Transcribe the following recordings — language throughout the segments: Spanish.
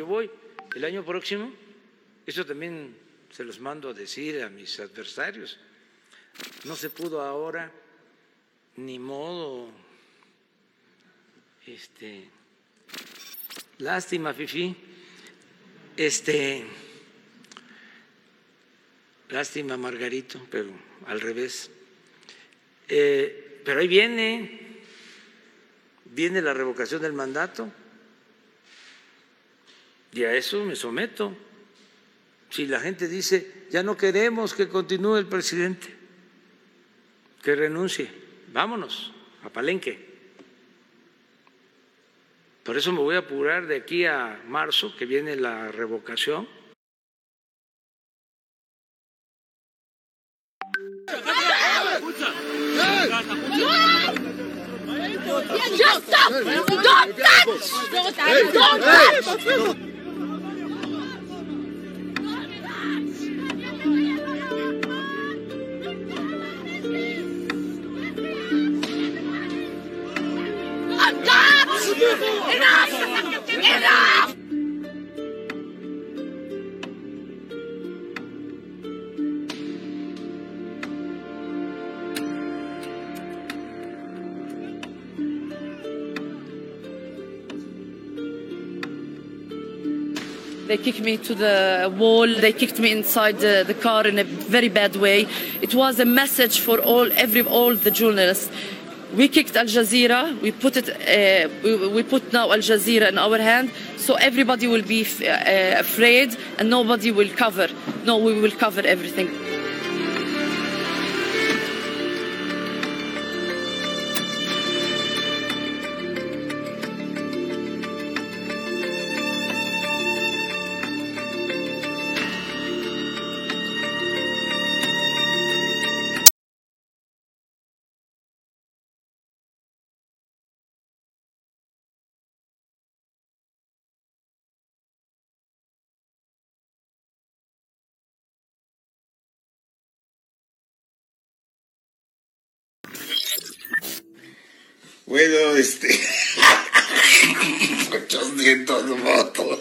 yo voy el año próximo, eso también se los mando a decir a mis adversarios, no se pudo ahora, ni modo, este, lástima, Fifi, este, lástima, Margarito, pero al revés. Eh, pero ahí viene, viene la revocación del mandato y a eso me someto. Si la gente dice, ya no queremos que continúe el presidente, que renuncie, vámonos a Palenque. Por eso me voy a apurar de aquí a marzo, que viene la revocación. Enough! Enough! They kicked me to the wall. They kicked me inside the, the, car in a very bad way. It was a message for all, every, all the journalists. We kicked Al Jazeera. We put it. Uh, we, we, put now Al Jazeera in our hand, so everybody will be uh, afraid and nobody will cover. No, we will cover everything. Bueno, este. 800 votos.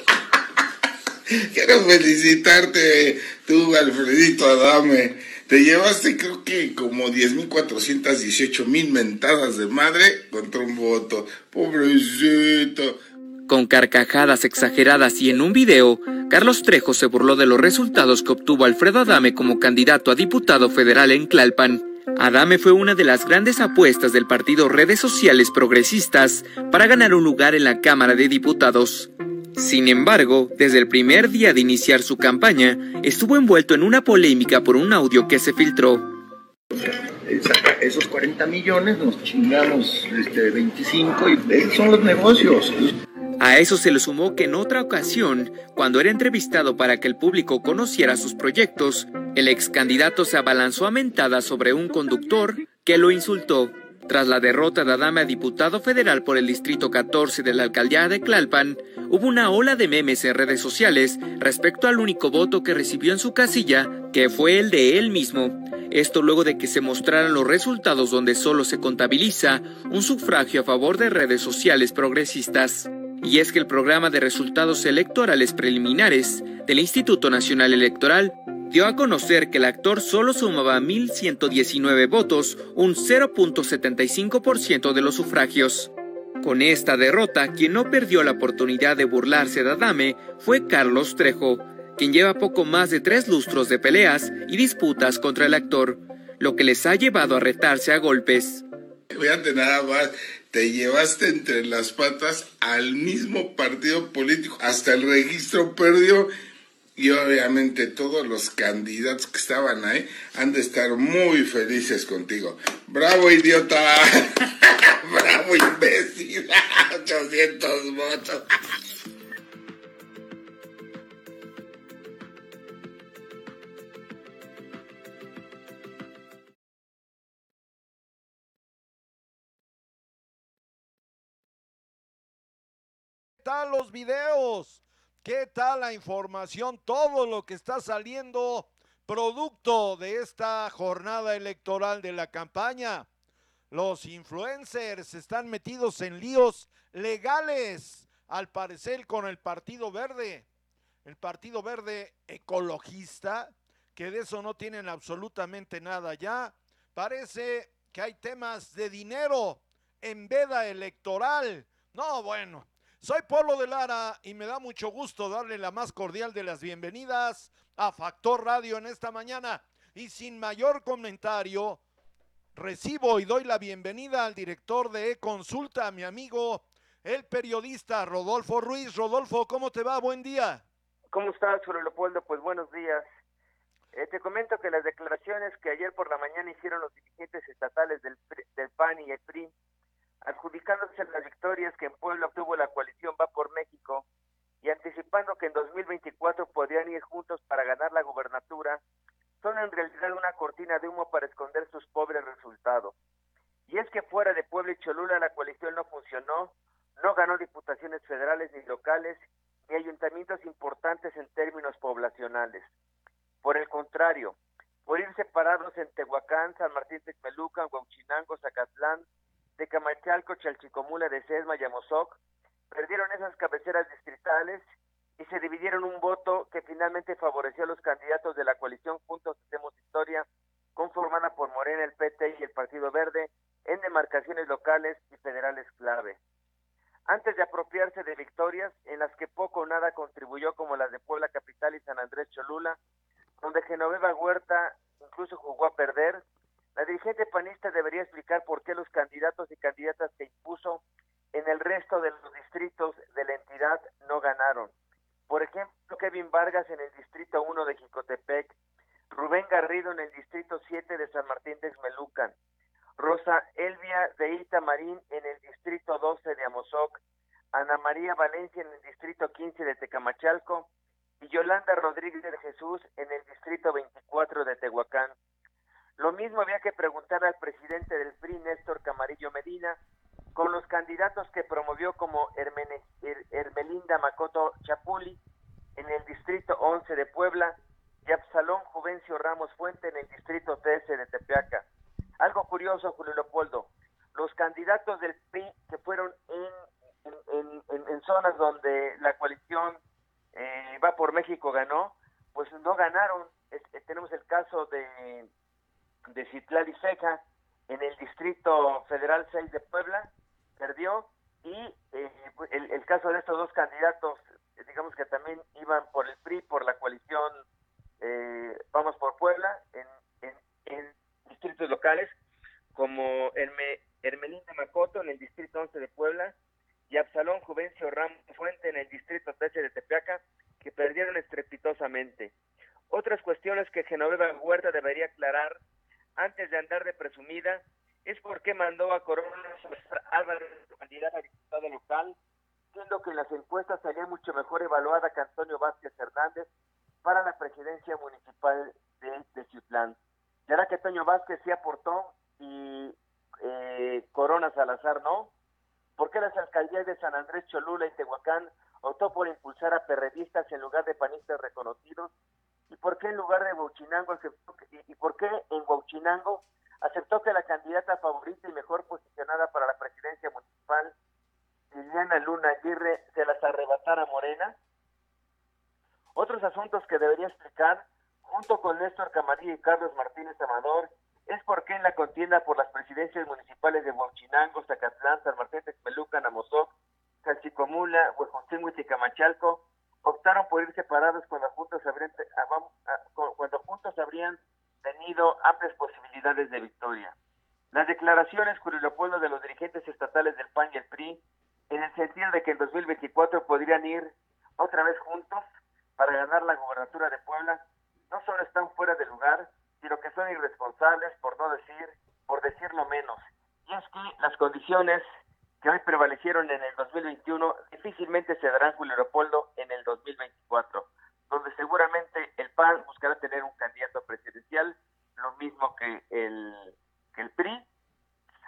Quiero felicitarte, tú, Alfredito Adame. Te llevaste, creo que como 10.418 mil mentadas de madre contra un voto. Pobrecito. Con carcajadas exageradas y en un video, Carlos Trejo se burló de los resultados que obtuvo Alfredo Adame como candidato a diputado federal en Tlalpan. Adame fue una de las grandes apuestas del partido Redes Sociales Progresistas para ganar un lugar en la Cámara de Diputados. Sin embargo, desde el primer día de iniciar su campaña, estuvo envuelto en una polémica por un audio que se filtró. Esos 40 millones nos chingamos este, 25 y esos son los negocios. A eso se le sumó que en otra ocasión, cuando era entrevistado para que el público conociera sus proyectos, el ex candidato se abalanzó a mentadas sobre un conductor que lo insultó. Tras la derrota de Adame a diputado federal por el Distrito 14 de la alcaldía de Tlalpan, hubo una ola de memes en redes sociales respecto al único voto que recibió en su casilla, que fue el de él mismo. Esto luego de que se mostraran los resultados donde solo se contabiliza un sufragio a favor de redes sociales progresistas. Y es que el programa de resultados electorales preliminares del Instituto Nacional Electoral dio a conocer que el actor solo sumaba 1.119 votos, un 0.75% de los sufragios. Con esta derrota, quien no perdió la oportunidad de burlarse de Adame fue Carlos Trejo, quien lleva poco más de tres lustros de peleas y disputas contra el actor, lo que les ha llevado a retarse a golpes. Fíjate nada más, te llevaste entre las patas al mismo partido político, hasta el registro perdió y obviamente todos los candidatos que estaban ahí han de estar muy felices contigo. Bravo idiota, bravo imbécil, 800 votos. los videos? ¿Qué tal la información? Todo lo que está saliendo producto de esta jornada electoral de la campaña. Los influencers están metidos en líos legales. al parecer con el Partido Verde, el Partido Verde ecologista, que de eso no tienen absolutamente nada ya. Parece que hay temas de dinero en veda electoral. No, bueno. Soy Polo de Lara y me da mucho gusto darle la más cordial de las bienvenidas a Factor Radio en esta mañana. Y sin mayor comentario, recibo y doy la bienvenida al director de E-Consulta, mi amigo, el periodista Rodolfo Ruiz. Rodolfo, ¿cómo te va? Buen día. ¿Cómo estás, Julio Leopoldo? Pues buenos días. Eh, te comento que las declaraciones que ayer por la mañana hicieron los dirigentes estatales del, del PAN y el PRI, adjudicándose las victorias que en Puebla obtuvo la coalición Va por México y anticipando que en 2024 podrían ir juntos para ganar la gubernatura, son en realidad una cortina de humo para esconder sus pobres resultados. Y es que fuera de Puebla y Cholula la coalición no funcionó, no ganó diputaciones federales ni locales, ni ayuntamientos importantes en términos poblacionales. Por el contrario, por ir separados en Tehuacán, San Martín Texmelucan, Huauchinango, Zacatlán, Tecamachalco, Chalchicomula de Sesma y Amozoc, perdieron esas cabeceras distritales y se dividieron un voto que finalmente favoreció a los candidatos de la coalición Juntos Hacemos Historia, conformada por Morena, el PT y el Partido Verde, en demarcaciones locales y federales clave. Antes de apropiarse de victorias en las que poco o nada contribuyó como las de Puebla Capital y San Andrés Cholula, donde Genoveva Huerta incluso jugó a perder, la dirigente panista debería explicar por qué los candidatos y candidatas que impuso en el resto de los distritos de la entidad no ganaron. Por ejemplo, Kevin Vargas en el distrito 1 de Jicotepec, Rubén Garrido en el distrito 7 de San Martín de Xmelucan, Rosa Elvia de Itamarín en el distrito 12 de Amozoc, Ana María Valencia en el distrito 15 de Tecamachalco y Yolanda Rodríguez de Jesús en el distrito 24 de Tehuacán. Lo mismo había que preguntar al presidente del PRI, Néstor Camarillo Medina, con los candidatos que promovió como Hermene, Hermelinda Macoto Chapuli en el distrito 11 de Puebla y Absalón Juvencio Ramos Fuente en el distrito 13 de Tepeaca. Algo curioso, Julio Leopoldo, los candidatos del PRI que fueron en, en, en, zonas donde la coalición eh, Va por México ganó, pues no ganaron. Es, tenemos el caso de, de Citlali Seca en el Distrito Federal 6 de Puebla, perdió, y eh, el, el, caso de estos dos candidatos, digamos que también iban por el PRI, por la coalición eh, Vamos por Puebla, en, en, en, distritos locales, como Herme, Hermelinda Macoto en el Distrito 11 de Puebla, y Absalón Juvencio Ramos Fuente en el Distrito 13 de Tepeaca, que perdieron estrepitosamente. Otras cuestiones que Genoveva Huerta debería aclarar antes de andar de presumida es por qué mandó a Corona Álvarez, candidata a diputado local, siendo que en las encuestas salía mucho mejor evaluada que Antonio Vázquez Hernández para la presidencia municipal de, de Ciutlán. Ya que Antonio Vázquez sí aportó y eh, Corona Salazar no, ¿Por qué las alcaldías de San Andrés Cholula y Tehuacán optó por impulsar a perredistas en lugar de panistas reconocidos? ¿Y por qué en lugar de Huachinango aceptó que, y, por qué en Huachinango aceptó que la candidata favorita y mejor posicionada para la presidencia municipal, Liliana Luna Aguirre, se las arrebatara Morena? Otros asuntos que debería explicar, junto con Néstor Camarillo y Carlos Martínez Amador, es porque en la contienda por las presidencias municipales de Huachinango, Zacatlán, San Martín Texmelucan, Amozoc, Calchicomula, Huejotzingo y Ticamachalco optaron por ir separados cuando juntos habrían, cuando juntos habrían tenido amplias posibilidades de victoria. Las declaraciones, Leopoldo, de los dirigentes estatales del PAN y el PRI, en el sentido de que en 2024 podrían ir otra vez juntos para ganar la gobernatura de Puebla, no solo están fuera de lugar, sino que son irresponsables, por no decir, por decirlo menos. Y es que las condiciones que hoy prevalecieron en el 2021 difícilmente se darán, Julio Leopoldo, en el 2024, donde seguramente el PAN buscará tener un candidato presidencial, lo mismo que el, que el PRI,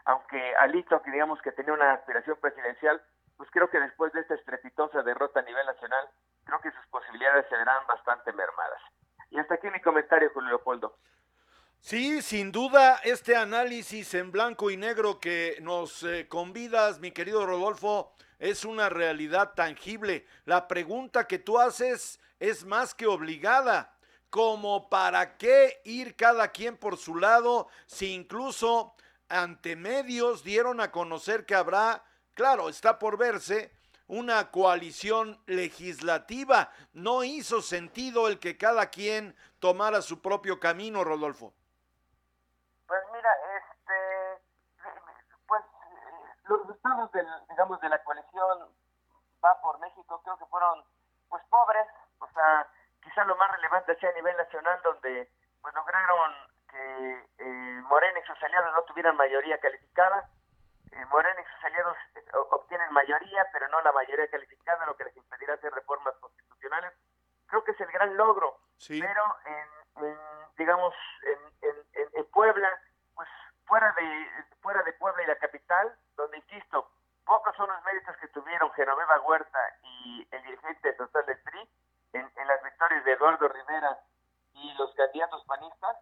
aunque Alito, que digamos que tenía una aspiración presidencial, pues creo que después de esta estrepitosa derrota a nivel nacional, creo que sus posibilidades se verán bastante mermadas. Y hasta aquí mi comentario, Julio Leopoldo. Sí, sin duda, este análisis en blanco y negro que nos eh, convidas, mi querido Rodolfo, es una realidad tangible. La pregunta que tú haces es más que obligada. Como para qué ir cada quien por su lado si incluso ante medios dieron a conocer que habrá, claro, está por verse, una coalición legislativa. No hizo sentido el que cada quien tomara su propio camino, Rodolfo. Pues mira, este, pues los resultados del, digamos, de la coalición va por México, creo que fueron, pues pobres, o sea, quizá lo más relevante sea a nivel nacional, donde pues lograron que eh, Morena y sus aliados no tuvieran mayoría calificada. Eh, Morena y sus aliados eh, obtienen mayoría, pero no la mayoría calificada, lo que les impedirá hacer reformas constitucionales. Creo que es el gran logro. Pero, en, en, digamos, en, en, en Puebla, fuera de, fuera de Puebla y la capital, donde, insisto, pocos son los méritos que tuvieron Genoveva Huerta y el dirigente total del PRI en, las victorias de Eduardo Rivera y los candidatos panistas,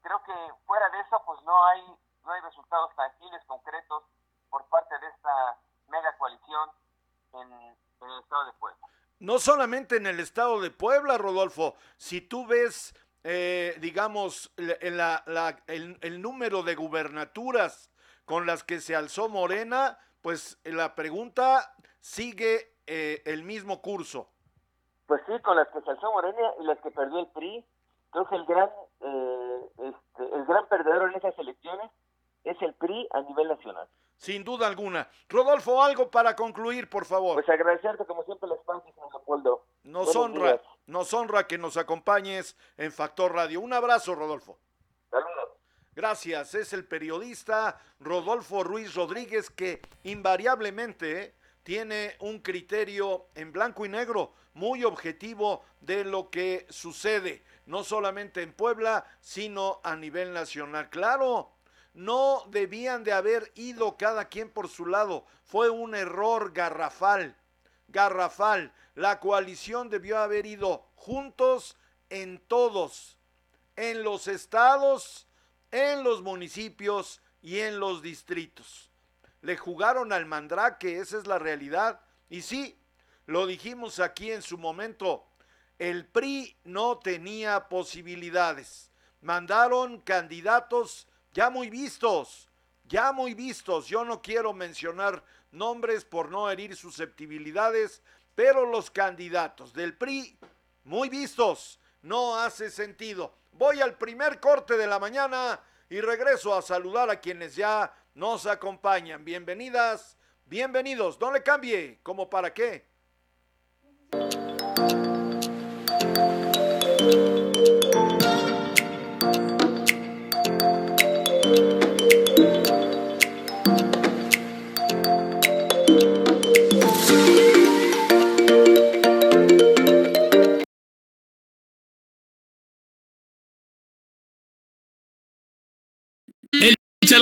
creo que fuera de eso pues no hay no hay resultados tangibles concretos por parte de esta mega coalición en, en el estado de Puebla. No solamente en el estado de Puebla, Rodolfo, si tú ves, eh, digamos, la, la, el, el número de gubernaturas con las que se alzó Morena, pues la pregunta sigue eh, el mismo curso. Pues sí, con las que se alzó Morena y las que perdió el PRI, creo que el gran, eh, este, el gran perdedor en esas elecciones es el PRI a nivel nacional. Sin duda alguna. Rodolfo, algo para concluir, por favor. Pues agradecerte como siempre el espacio, Leopoldo. Nos honra, nos honra que nos acompañes en Factor Radio. Un abrazo, Rodolfo. Saludos. Gracias. Es el periodista Rodolfo Ruiz Rodríguez que invariablemente tiene un criterio en blanco y negro muy objetivo de lo que sucede, no solamente en Puebla, sino a nivel nacional. Claro, no debían de haber ido cada quien por su lado. Fue un error garrafal, garrafal. La coalición debió haber ido juntos en todos, en los estados, en los municipios y en los distritos. Le jugaron al mandrake, esa es la realidad. Y sí, lo dijimos aquí en su momento, el PRI no tenía posibilidades. Mandaron candidatos ya muy vistos, ya muy vistos. Yo no quiero mencionar nombres por no herir susceptibilidades, pero los candidatos del PRI, muy vistos, no hace sentido. Voy al primer corte de la mañana y regreso a saludar a quienes ya nos acompañan. Bienvenidas, bienvenidos. No le cambie, como para qué.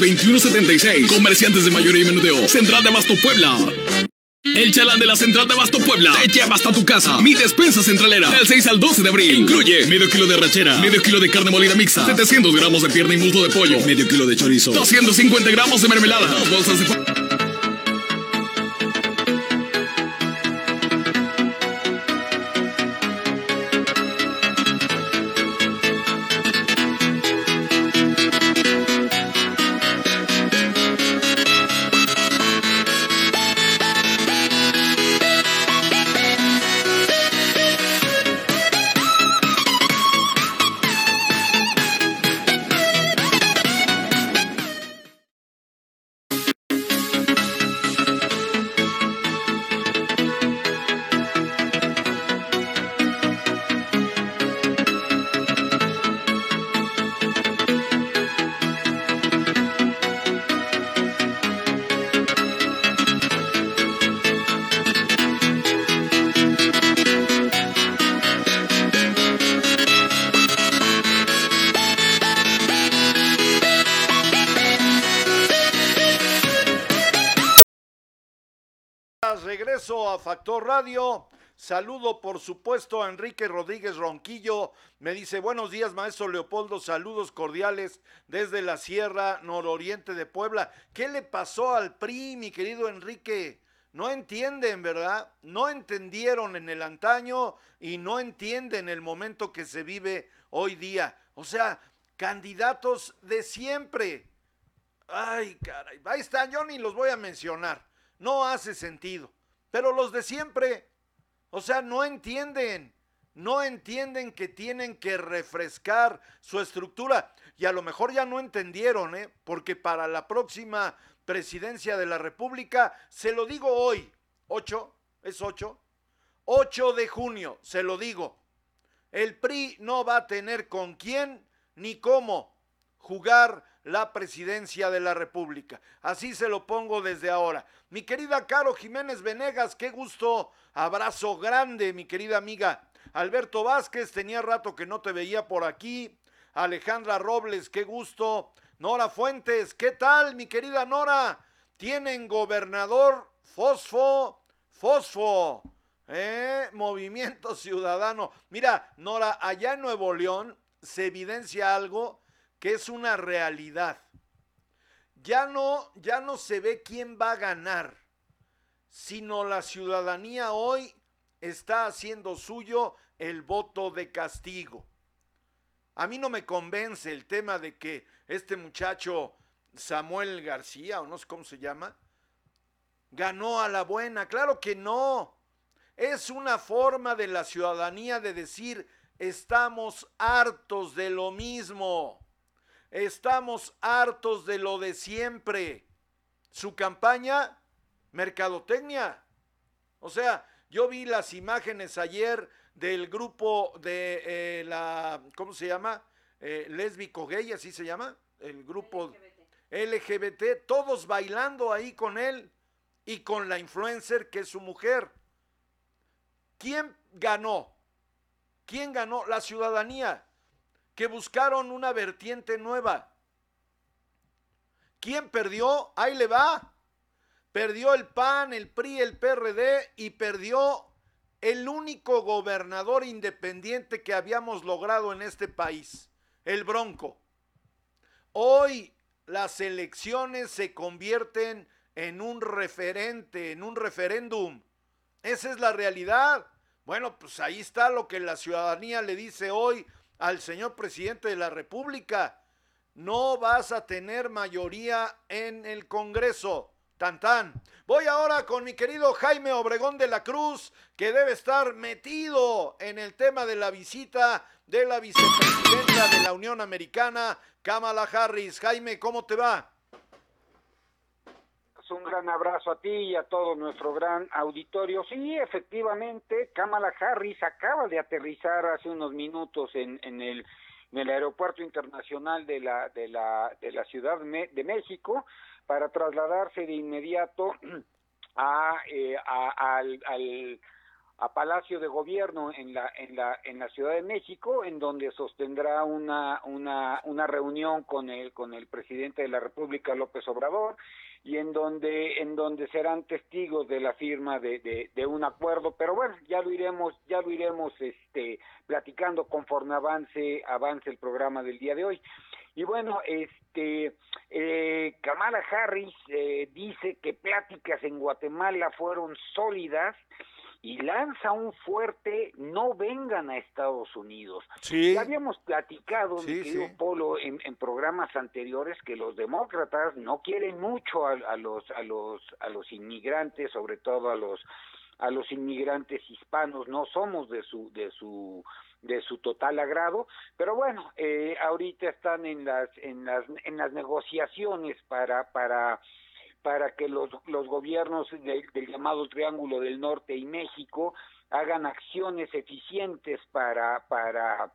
21 76. Comerciantes de mayoría y menudeo. Central de Abasto Puebla. El chalán de la Central de Abasto Puebla te lleva hasta tu casa. Mi despensa centralera del 6 al 12 de abril. Incluye medio kilo de rachera, medio kilo de carne molida mixta, 700 gramos de pierna y muslo de pollo, medio kilo de chorizo, 250 gramos de mermelada, dos bolsas de... Radio. Saludo, por supuesto, a Enrique Rodríguez Ronquillo. Me dice, buenos días, maestro Leopoldo. Saludos cordiales desde la Sierra Nororiente de Puebla. ¿Qué le pasó al PRI, mi querido Enrique? No entienden, ¿verdad? No entendieron en el antaño y no entienden el momento que se vive hoy día. O sea, candidatos de siempre. Ay, caray. Ahí están, yo ni los voy a mencionar. No hace sentido. Pero los de siempre, o sea, no entienden. No entienden que tienen que refrescar su estructura. Y a lo mejor ya no entendieron, ¿eh? Porque para la próxima presidencia de la República, se lo digo hoy, 8, es 8, 8 de junio, se lo digo. El PRI no va a tener con quién ni cómo jugar la presidencia de la República. Así se lo pongo desde ahora. Mi querida Caro Jiménez Venegas, qué gusto, abrazo grande, mi querida amiga. Alberto Vázquez, tenía rato que no te veía por aquí. Alejandra Robles, qué gusto. Nora Fuentes, ¿qué tal, mi querida Nora? Tienen gobernador Fosfo, Fosfo, ¿eh? Movimiento Ciudadano. Mira, Nora, allá en Nuevo León se evidencia algo que es una realidad. Ya no, ya no se ve quién va a ganar, sino la ciudadanía hoy está haciendo suyo el voto de castigo. A mí no me convence el tema de que este muchacho Samuel García, o no sé cómo se llama, ganó a la buena. Claro que no. Es una forma de la ciudadanía de decir, estamos hartos de lo mismo. Estamos hartos de lo de siempre. Su campaña, mercadotecnia. O sea, yo vi las imágenes ayer del grupo de eh, la, ¿cómo se llama? Eh, lésbico gay, así se llama, el grupo LGBT. LGBT, todos bailando ahí con él y con la influencer que es su mujer. ¿Quién ganó? ¿Quién ganó? La ciudadanía, que buscaron una vertiente nueva. ¿Quién perdió? Ahí le va. Perdió el PAN, el PRI, el PRD y perdió el único gobernador independiente que habíamos logrado en este país, el Bronco. Hoy las elecciones se convierten en un referente, en un referéndum. Esa es la realidad. Bueno, pues ahí está lo que la ciudadanía le dice hoy al señor presidente de la República. No vas a tener mayoría en el Congreso. Tan tan. Voy ahora con mi querido Jaime Obregón de la Cruz, que debe estar metido en el tema de la visita de la vicepresidenta de la Unión Americana, Kamala Harris. Jaime, ¿cómo te va? Un gran abrazo a ti y a todo nuestro gran auditorio. Sí, efectivamente, Kamala Harris acaba de aterrizar hace unos minutos en, en el aeropuerto internacional de la de la de la Ciudad de México para trasladarse de inmediato a, eh, a, al, Palacio de Gobierno en la en la en la Ciudad de México en donde sostendrá una una una reunión con el con el presidente de la República López Obrador y en donde en donde serán testigos de la firma de, de, de, un acuerdo. Pero bueno ya lo iremos ya lo iremos este platicando conforme avance avance el programa del día de hoy. Y bueno, este, eh, Kamala Harris eh, dice que pláticas en Guatemala fueron sólidas y lanza un fuerte no vengan a Estados Unidos. Sí. Ya habíamos platicado, mi querido Polo, en, en, programas anteriores que los demócratas no quieren mucho a, a, los a los a los inmigrantes, sobre todo a los a los inmigrantes hispanos, no somos de su de su de su total agrado, pero bueno, eh, ahorita están en las en las en las negociaciones para para para que los los gobiernos de, del llamado Triángulo del Norte y México hagan acciones eficientes para para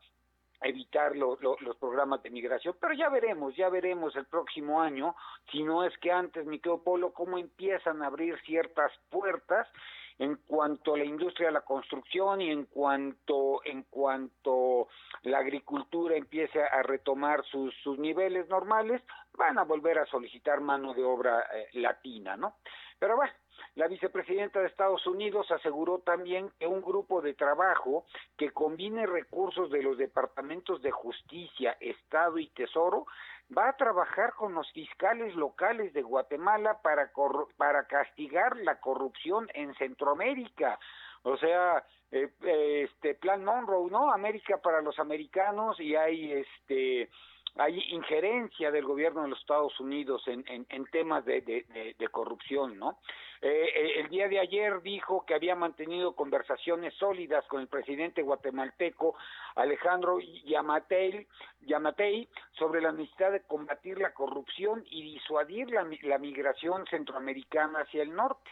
evitar lo, los programas de migración, pero ya veremos, ya veremos el próximo año, si no es que antes, mi querido Polo, cómo empiezan a abrir ciertas puertas en cuanto a la industria de la construcción y en cuanto en cuanto la agricultura empiece a retomar sus, sus niveles normales, van a volver a solicitar mano de obra eh, latina, ¿no? Pero bueno, la vicepresidenta de Estados Unidos aseguró también que un grupo de trabajo que combine recursos de los departamentos de justicia, Estado y Tesoro va a trabajar con los fiscales locales de Guatemala para, para castigar la corrupción en Centroamérica. O sea, eh, este plan Monroe, ¿no? América para los americanos y hay este hay injerencia del gobierno de los Estados Unidos en, en, temas de, de, corrupción, ¿no? Eh, eh, el día de ayer dijo que había mantenido conversaciones sólidas con el presidente guatemalteco Alejandro Yamatei, sobre la necesidad de combatir la corrupción y disuadir la, la migración centroamericana hacia el norte.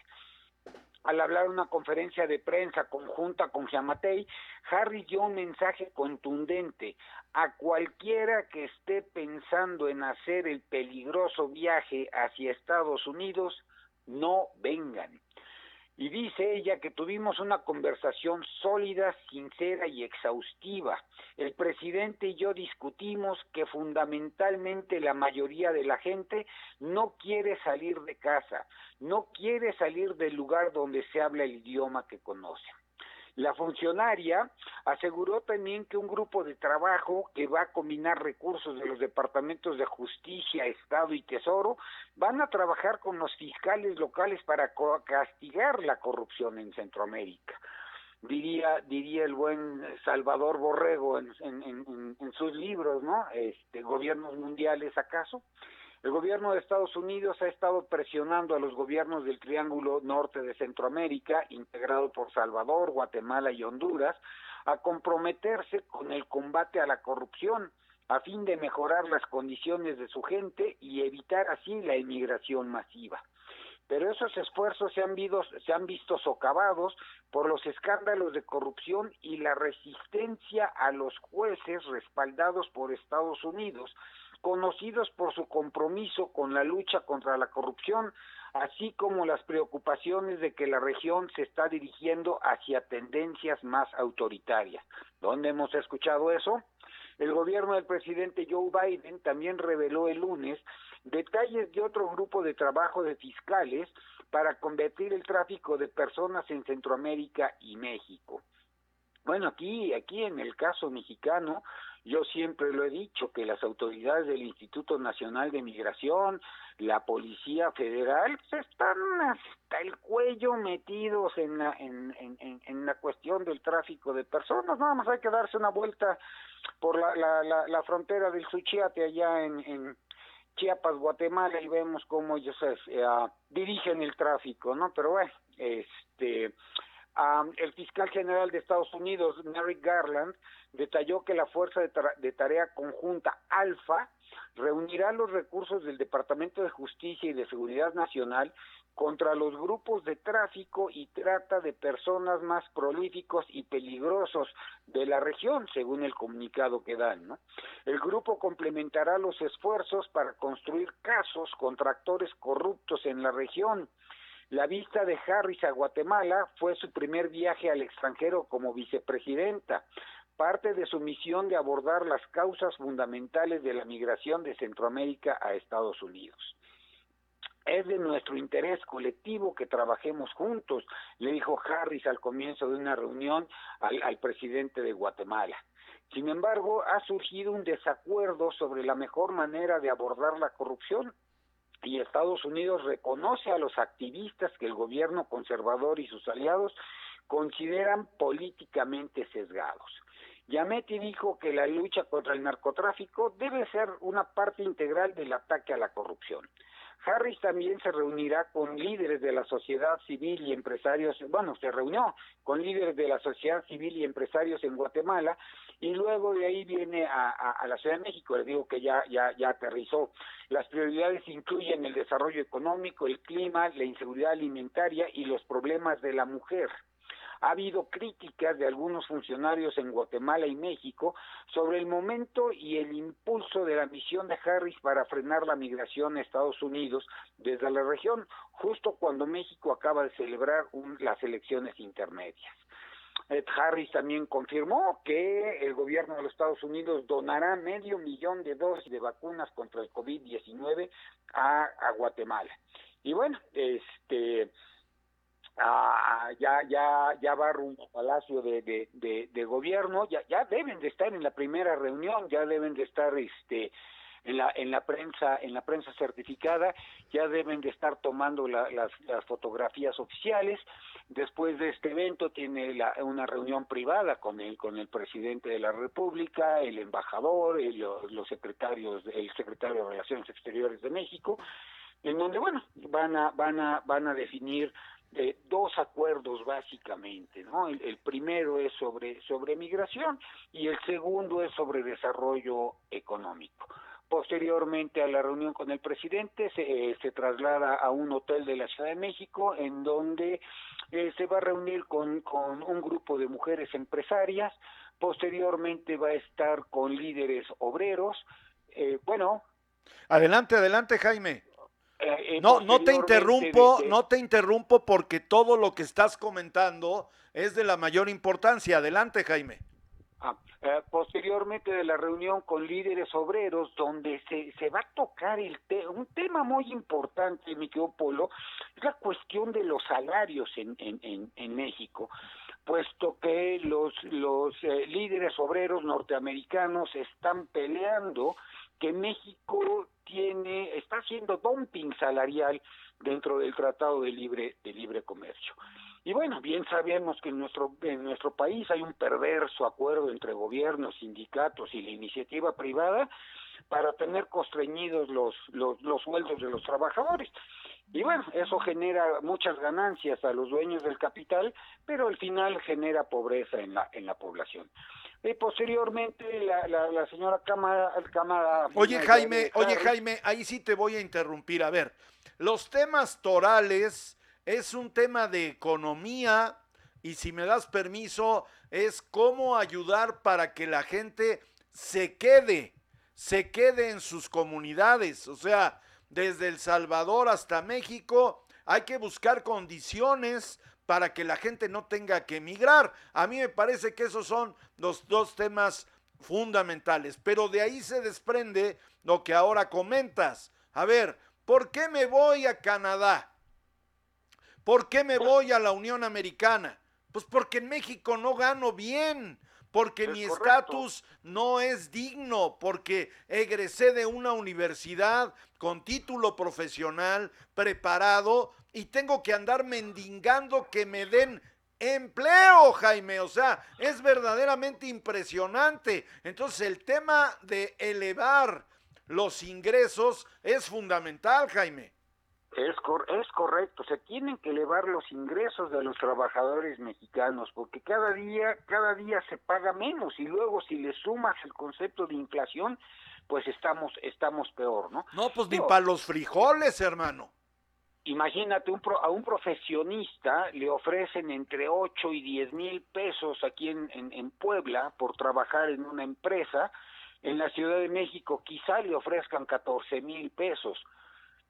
Al hablar una conferencia de prensa conjunta con Yamatei, Harry dio un mensaje contundente a cualquiera que esté pensando en hacer el peligroso viaje hacia Estados Unidos, no vengan. Y dice ella que tuvimos una conversación sólida, sincera y exhaustiva. El presidente y yo discutimos que fundamentalmente la mayoría de la gente no quiere salir de casa, no quiere salir del lugar donde se habla el idioma que conoce. La funcionaria aseguró también que un grupo de trabajo que va a combinar recursos de los departamentos de justicia, Estado y Tesoro van a trabajar con los fiscales locales para castigar la corrupción en Centroamérica. Diría, diría el buen Salvador Borrego en, en sus libros, ¿no? Este, gobiernos mundiales acaso. El gobierno de Estados Unidos ha estado presionando a los gobiernos del Triángulo Norte de Centroamérica, integrado por Salvador, Guatemala y Honduras, a comprometerse con el combate a la corrupción a fin de mejorar las condiciones de su gente y evitar así la inmigración masiva. Pero esos esfuerzos se han, visto, se han visto socavados por los escándalos de corrupción y la resistencia a los jueces respaldados por Estados Unidos, conocidos por su compromiso con la lucha contra la corrupción, así como las preocupaciones de que la región se está dirigiendo hacia tendencias más autoritarias. ¿Dónde hemos escuchado eso? El gobierno del presidente Joe Biden también reveló el lunes detalles de otro grupo de trabajo de fiscales para combatir el tráfico de personas en Centroamérica y México. Bueno, aquí, aquí en el caso mexicano, yo siempre lo he dicho que las autoridades del Instituto Nacional de Migración, la Policía Federal, pues, están hasta el cuello metidos en la, en, en, en, la cuestión del tráfico de personas. Nada más hay que darse una vuelta por la, la, la, frontera del Suchiate allá en, en Chiapas, Guatemala, y vemos cómo ellos eh, dirigen el tráfico, ¿no? Pero bueno, este el fiscal general de Estados Unidos, Merrick Garland, detalló que la Fuerza de, Tarea Conjunta Alfa reunirá los recursos del Departamento de Justicia y de Seguridad Nacional contra los grupos de tráfico y trata de personas más prolíficos y peligrosos de la región, según el comunicado que dan. ¿no? El grupo complementará los esfuerzos para construir casos contra actores corruptos en la región la vista de Harris a Guatemala fue su primer viaje al extranjero como vicepresidenta, parte de su misión de abordar las causas fundamentales de la migración de Centroamérica a Estados Unidos. Es de nuestro interés colectivo que trabajemos juntos, le dijo Harris al comienzo de una reunión al, al presidente de Guatemala. Sin embargo, ha surgido un desacuerdo sobre la mejor manera de abordar la corrupción y Estados Unidos reconoce a los activistas que el gobierno conservador y sus aliados consideran políticamente sesgados. Yametti dijo que la lucha contra el narcotráfico debe ser una parte integral del ataque a la corrupción. Harris también se reunirá con líderes de la sociedad civil y empresarios, bueno, se reunió con líderes de la sociedad civil y empresarios en Guatemala y luego de ahí viene a, a, la Ciudad de México, les digo que ya, ya, ya aterrizó. Las prioridades incluyen el desarrollo económico, el clima, la inseguridad alimentaria y los problemas de la mujer. Ha habido críticas de algunos funcionarios en Guatemala y México sobre el momento y el impulso de la misión de Harris para frenar la migración a Estados Unidos desde la región, justo cuando México acaba de celebrar las elecciones intermedias. Ed Harris también confirmó que el gobierno de los Estados Unidos donará medio millón de dosis de vacunas contra el COVID-19 a, a Guatemala. Y bueno, este ah, ya ya ya va rumbo Palacio de, de, de, Gobierno, ya ya deben de estar en la primera reunión, ya deben de estar este en la en la prensa en la prensa certificada ya deben de estar tomando la, las, las fotografías oficiales. Después de este evento tiene la, una reunión privada con el con el presidente de la República el embajador el, los secretarios el secretario de Relaciones Exteriores de México en donde bueno van a van a van a definir eh, dos acuerdos básicamente, ¿no? El, primero es sobre sobre migración y el segundo es sobre desarrollo económico. Posteriormente a la reunión con el presidente se, eh, se traslada a un hotel de la Ciudad de México en donde eh, se va a reunir con, con un grupo de mujeres empresarias. Posteriormente va a estar con líderes obreros. Eh, bueno. Adelante, adelante, Jaime. Eh, no, no te interrumpo, no te interrumpo porque todo lo que estás comentando es de la mayor importancia. Adelante, Jaime. Ah, eh, posteriormente de la reunión con líderes obreros, donde se, se va a tocar el te un tema muy importante, mi querido Polo, es la cuestión de los salarios en, en, en, en México, puesto que los, los eh, líderes obreros norteamericanos están peleando que México tiene, está haciendo dumping salarial dentro del Tratado de Libre, de Libre Comercio. Y bueno, bien sabemos que en nuestro, en nuestro país hay un perverso acuerdo entre gobiernos, sindicatos y la iniciativa privada para tener constreñidos los, los, sueldos de los trabajadores. Y bueno, eso genera muchas ganancias a los dueños del capital, pero al final genera pobreza en la, en la población. Y posteriormente la, la, la señora Cámara, Cámara Oye Jaime, oye Jaime, ahí sí te voy a interrumpir. A ver, los temas torales es un tema de economía y si me das permiso es cómo ayudar para que la gente se quede, se quede en sus comunidades. O sea, desde El Salvador hasta México hay que buscar condiciones para que la gente no tenga que emigrar. A mí me parece que esos son los dos temas fundamentales, pero de ahí se desprende lo que ahora comentas. A ver, ¿por qué me voy a Canadá? ¿Por qué me voy a la Unión Americana? Pues porque en México no gano bien, porque es mi estatus no es digno, porque egresé de una universidad con título profesional, preparado, y tengo que andar mendigando que me den empleo, Jaime. O sea, es verdaderamente impresionante. Entonces el tema de elevar los ingresos es fundamental, Jaime. Es, cor es correcto, se tienen que elevar los ingresos de los trabajadores mexicanos porque cada día cada día se paga menos y luego si le sumas el concepto de inflación, pues estamos estamos peor, ¿no? No, pues ni para los frijoles, hermano. Imagínate, un pro, a un profesionista le ofrecen entre 8 y 10 mil pesos aquí en, en, Puebla por trabajar en una empresa. En la Ciudad de México quizá le ofrezcan 14 mil pesos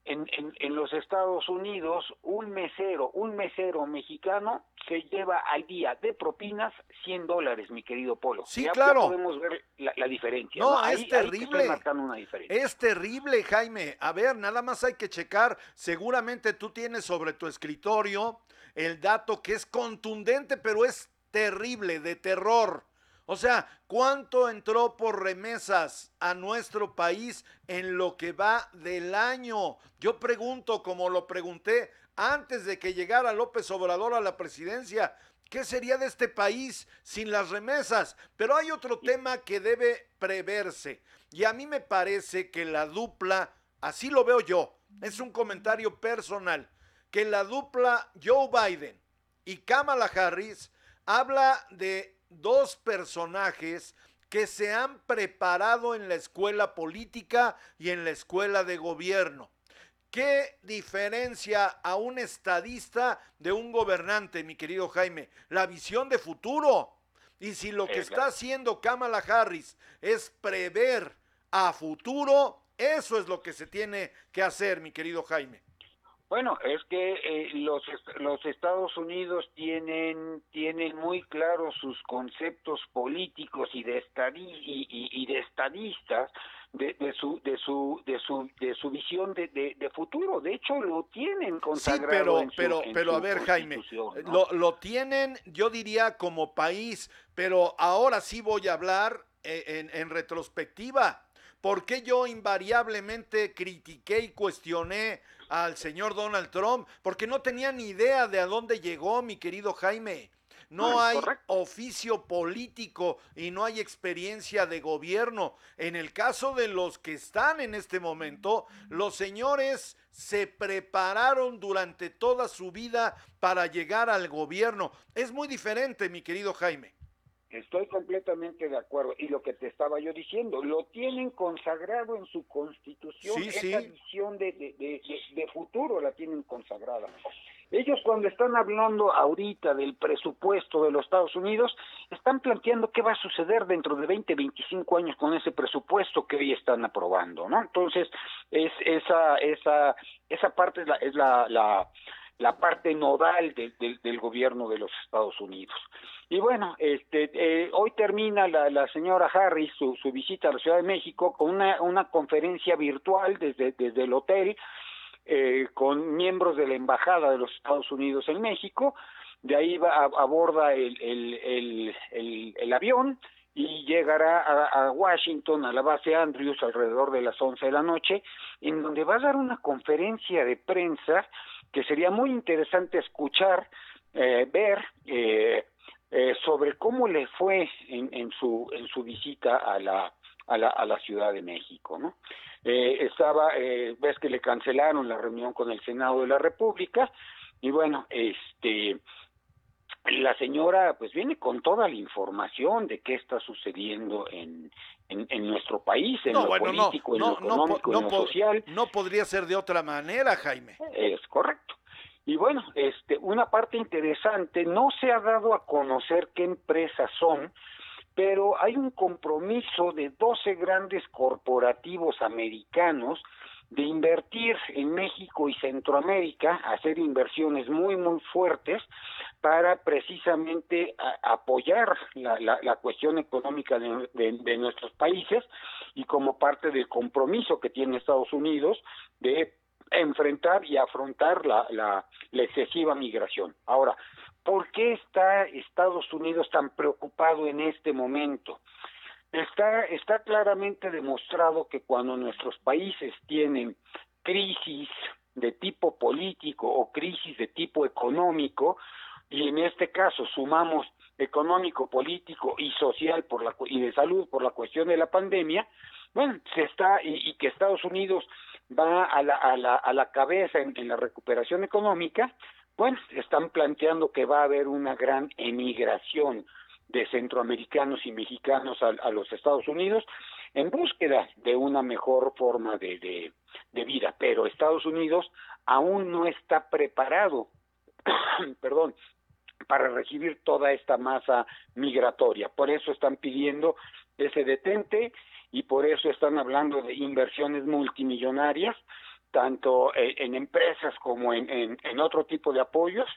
en, en, en, los Estados Unidos un mesero, un mesero mexicano se lleva al día de propinas 100 dólares, mi querido Polo. Sí, ya, claro. Ya podemos ver la, la diferencia. No, ¿no? es terrible. Ahí una diferencia. Es terrible, Jaime. A ver, nada más hay que checar. Seguramente tú tienes sobre tu escritorio el dato que es contundente, pero es terrible, de terror. O sea, ¿cuánto entró por remesas a nuestro país en lo que va del año? Yo pregunto, como lo pregunté antes de que llegara López Obrador a la presidencia, ¿qué sería de este país sin las remesas? Pero hay otro tema que debe preverse. Y a mí me parece que la dupla, así lo veo yo, es un comentario personal, que la dupla Joe Biden y Kamala Harris habla de dos personajes que se han preparado en la escuela política y en la escuela de gobierno. ¿Qué diferencia a un estadista de un gobernante, mi querido Jaime? La visión de futuro. Y si lo que está haciendo Kamala Harris es prever a futuro, eso es lo que se tiene que hacer, mi querido Jaime. Bueno, es que eh, los, los Estados Unidos tienen, tienen muy claros sus conceptos políticos y de, estadí, y, y, y de estadistas de, de, su de su de su de su visión de, de, futuro. De hecho lo tienen consagrado sí pero en su, pero en pero su a ver Jaime lo, lo tienen yo diría como país pero ahora sí voy a hablar eh, en, en retrospectiva ¿Por qué yo invariablemente critiqué y cuestioné al señor Donald Trump? Porque no tenía ni idea de a dónde llegó, mi querido Jaime. No hay correcto. oficio político y no hay experiencia de gobierno. En el caso de los que están en este momento, los señores se prepararon durante toda su vida para llegar al gobierno. Es muy diferente, mi querido Jaime. Estoy completamente de acuerdo. Y lo que te estaba yo diciendo, lo tienen consagrado en su constitución, Sí, esa sí. visión de, de, de, de- de futuro la tienen consagrada. Ellos cuando están hablando ahorita del presupuesto de los Estados Unidos, están planteando qué va a suceder dentro de 20, 25 años con ese presupuesto que hoy están aprobando, ¿no? Entonces, es esa esa esa parte es la es la, la, la parte nodal de- del- gobierno de los Estados Unidos. Y bueno, este, eh, hoy termina la, la señora Harris su, su visita a la Ciudad de México con una, una conferencia virtual desde, desde el hotel eh, con miembros de la Embajada de los Estados Unidos en México. De ahí va, a- aborda el, el, el, avión y llegará a, a Washington, a la base Andrews, alrededor de las 11 de la noche, en donde va a dar una conferencia de prensa que sería muy interesante escuchar, eh, ver, eh, eh, sobre cómo le fue en, en su en su visita a la a la, a la Ciudad de México, ¿no? Eh, estaba, eh, ves que le cancelaron la reunión con el Senado de la República y bueno, este la señora pues viene con toda la información de qué está sucediendo en, en, en nuestro país, en No, lo bueno, no, político, en lo económico, no en lo social. no podría ser de otra manera, Jaime. Es correcto. Y bueno, este, una parte interesante, no se ha dado a conocer qué empresas son, pero hay un compromiso de 12 grandes corporativos americanos de invertir en México y Centroamérica, hacer inversiones muy, muy fuertes para precisamente apoyar la, la- la cuestión económica de- de- de nuestros países y como parte del compromiso que tiene Estados Unidos de enfrentar y afrontar la, la, la excesiva migración. Ahora, ¿por qué está Estados Unidos tan preocupado en este momento? Está, está claramente demostrado que cuando nuestros países tienen crisis de tipo político o crisis de tipo económico, y en este caso sumamos económico, político y social por la, y de salud por la cuestión de la pandemia, bueno, se está, y, y que Estados Unidos va a la, a la, a la cabeza en, en la recuperación económica, bueno, están planteando que va a haber una gran emigración de centroamericanos y mexicanos a, a los Estados Unidos en búsqueda de una mejor forma de, de, vida, pero Estados Unidos aún no está preparado, perdón, para recibir toda esta masa migratoria. Por eso están pidiendo ese detente y por eso están hablando de inversiones multimillonarias, tanto eh, en empresas como en, en, en otro tipo de apoyos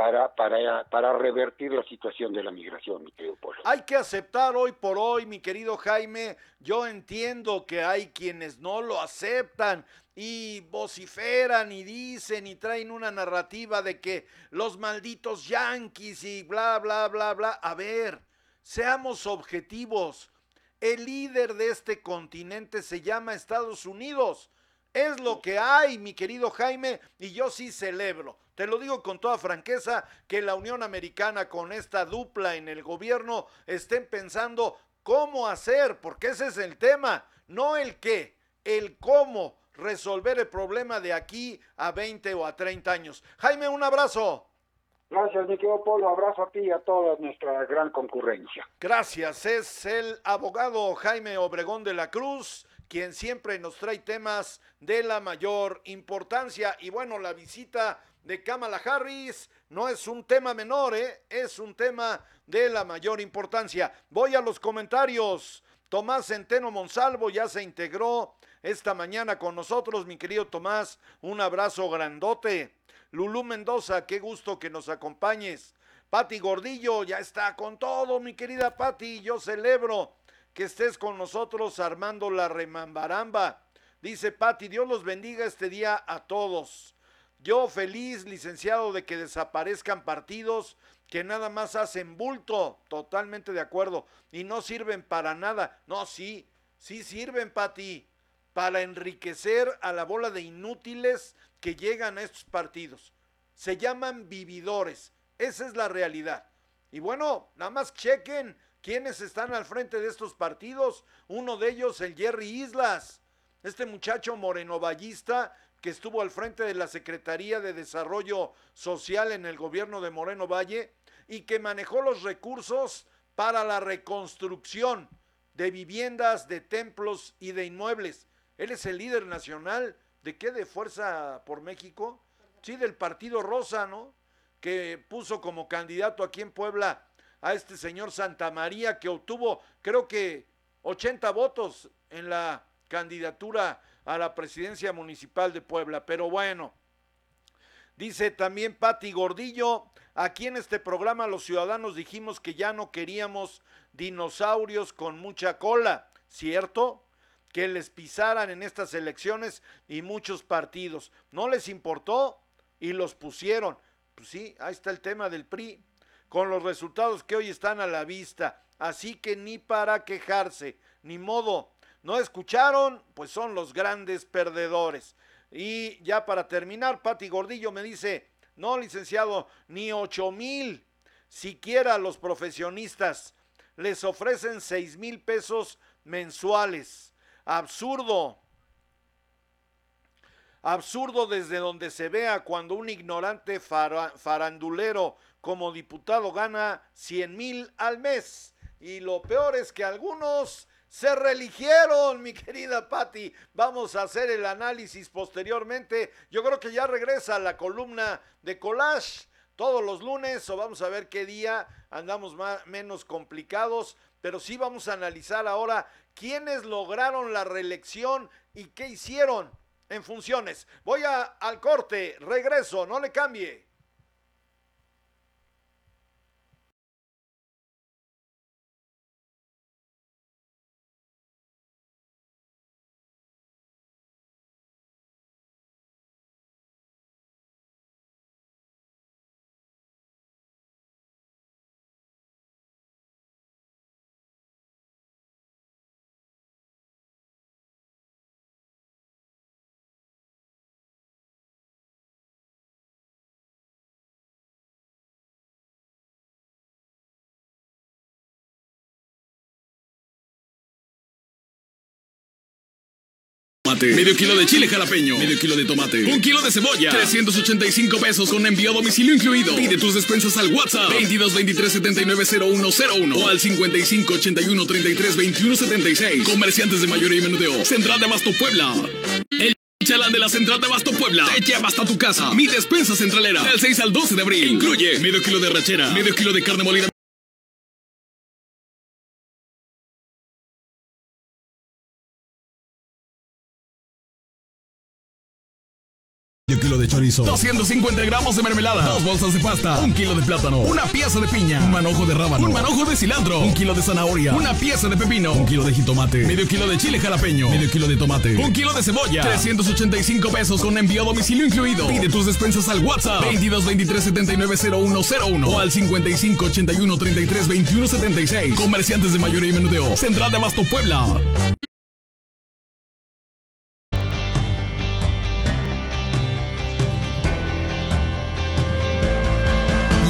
para, para, revertir la situación de la migración, mi querido Polo. Hay que aceptar hoy por hoy, mi querido Jaime. Yo entiendo que hay quienes no lo aceptan y vociferan y dicen y traen una narrativa de que los malditos yanquis y bla, bla, bla, bla. A ver, seamos objetivos. El líder de este continente se llama Estados Unidos. Es lo que hay, mi querido Jaime, y yo sí celebro. Te lo digo con toda franqueza, que la Unión Americana con esta dupla en el gobierno estén pensando cómo hacer, porque ese es el tema, no el qué, el cómo resolver el problema de aquí a 20 o a 30 años. Jaime, un abrazo. Gracias, mi querido Polo. Abrazo a ti y a toda nuestra gran concurrencia. Gracias, es el abogado Jaime Obregón de la Cruz, quien siempre nos trae temas de la mayor importancia. Y bueno, la visita de Kamala Harris no es un tema menor, ¿eh? es un tema de la mayor importancia. Voy a los comentarios. Tomás Centeno Monsalvo ya se integró esta mañana con nosotros, mi querido Tomás. Un abrazo grandote. Lulú Mendoza, qué gusto que nos acompañes. Pati Gordillo ya está con todo, mi querida Pati. Yo celebro que estés con nosotros armando la remambaramba. Dice Pati, Dios los bendiga este día a todos. Yo feliz, licenciado, de que desaparezcan partidos que nada más hacen bulto, totalmente de acuerdo, y no sirven para nada. No, sí, sí sirven, Pati, para enriquecer a la bola de inútiles que llegan a estos partidos. Se llaman vividores, esa es la realidad. Y bueno, nada más chequen quiénes están al frente de estos partidos. Uno de ellos, el Jerry Islas, este muchacho morenovallista que estuvo al frente de la Secretaría de Desarrollo Social en el gobierno de Moreno Valle y que manejó los recursos para la reconstrucción de viviendas, de templos y de inmuebles. Él es el líder nacional de qué? De Fuerza por México. Sí, del Partido Rosa, ¿no? Que puso como candidato aquí en Puebla a este señor Santa María que obtuvo creo que 80 votos en la candidatura a la presidencia municipal de Puebla. Pero bueno, dice también Pati Gordillo, aquí en este programa los ciudadanos dijimos que ya no queríamos dinosaurios con mucha cola, ¿cierto? Que les pisaran en estas elecciones y muchos partidos. No les importó y los pusieron. Pues sí, ahí está el tema del PRI con los resultados que hoy están a la vista. Así que ni para quejarse, ni modo. No escucharon, pues son los grandes perdedores. Y ya para terminar, Pati Gordillo me dice, no, licenciado, ni ocho mil, siquiera los profesionistas les ofrecen seis mil pesos mensuales. Absurdo. Absurdo desde donde se vea cuando un ignorante farandulero como diputado gana 100 mil al mes. Y lo peor es que algunos se religieron, mi querida Patti. Vamos a hacer el análisis posteriormente. Yo creo que ya regresa la columna de collage todos los lunes o vamos a ver qué día andamos más, menos complicados, pero sí vamos a analizar ahora quiénes lograron la reelección y qué hicieron en funciones. Voy a, al corte, regreso, no le cambie. Medio kilo de chile jalapeño, medio kilo de tomate, un kilo de cebolla, 385 pesos con envío a domicilio incluido. Pide tus despensas al WhatsApp 22 23 79 0101 o al 55 81 33 21 76. Comerciantes de mayoría y menudeo. Central de Abasto Puebla. El Chalán de la Central de Abasto Puebla te lleva hasta tu casa. Mi despensa centralera del 6 al 12 de abril. Incluye medio kilo de rachera, medio kilo de carne molida kilo de chorizo, 250 gramos de mermelada, dos bolsas de pasta, un kilo de plátano, una pieza de piña, un manojo de rábano, un manojo de cilantro, un kilo de zanahoria, una pieza de pepino, un kilo de jitomate, medio kilo de chile jalapeño, medio kilo de tomate, un kilo de cebolla, 385 pesos con envío a domicilio incluido. Pide tus despensas al WhatsApp. 22 23 79 0101 o al 55 81 33 21 76. Comerciantes de mayoría y menudeo. Central de Abasto Puebla.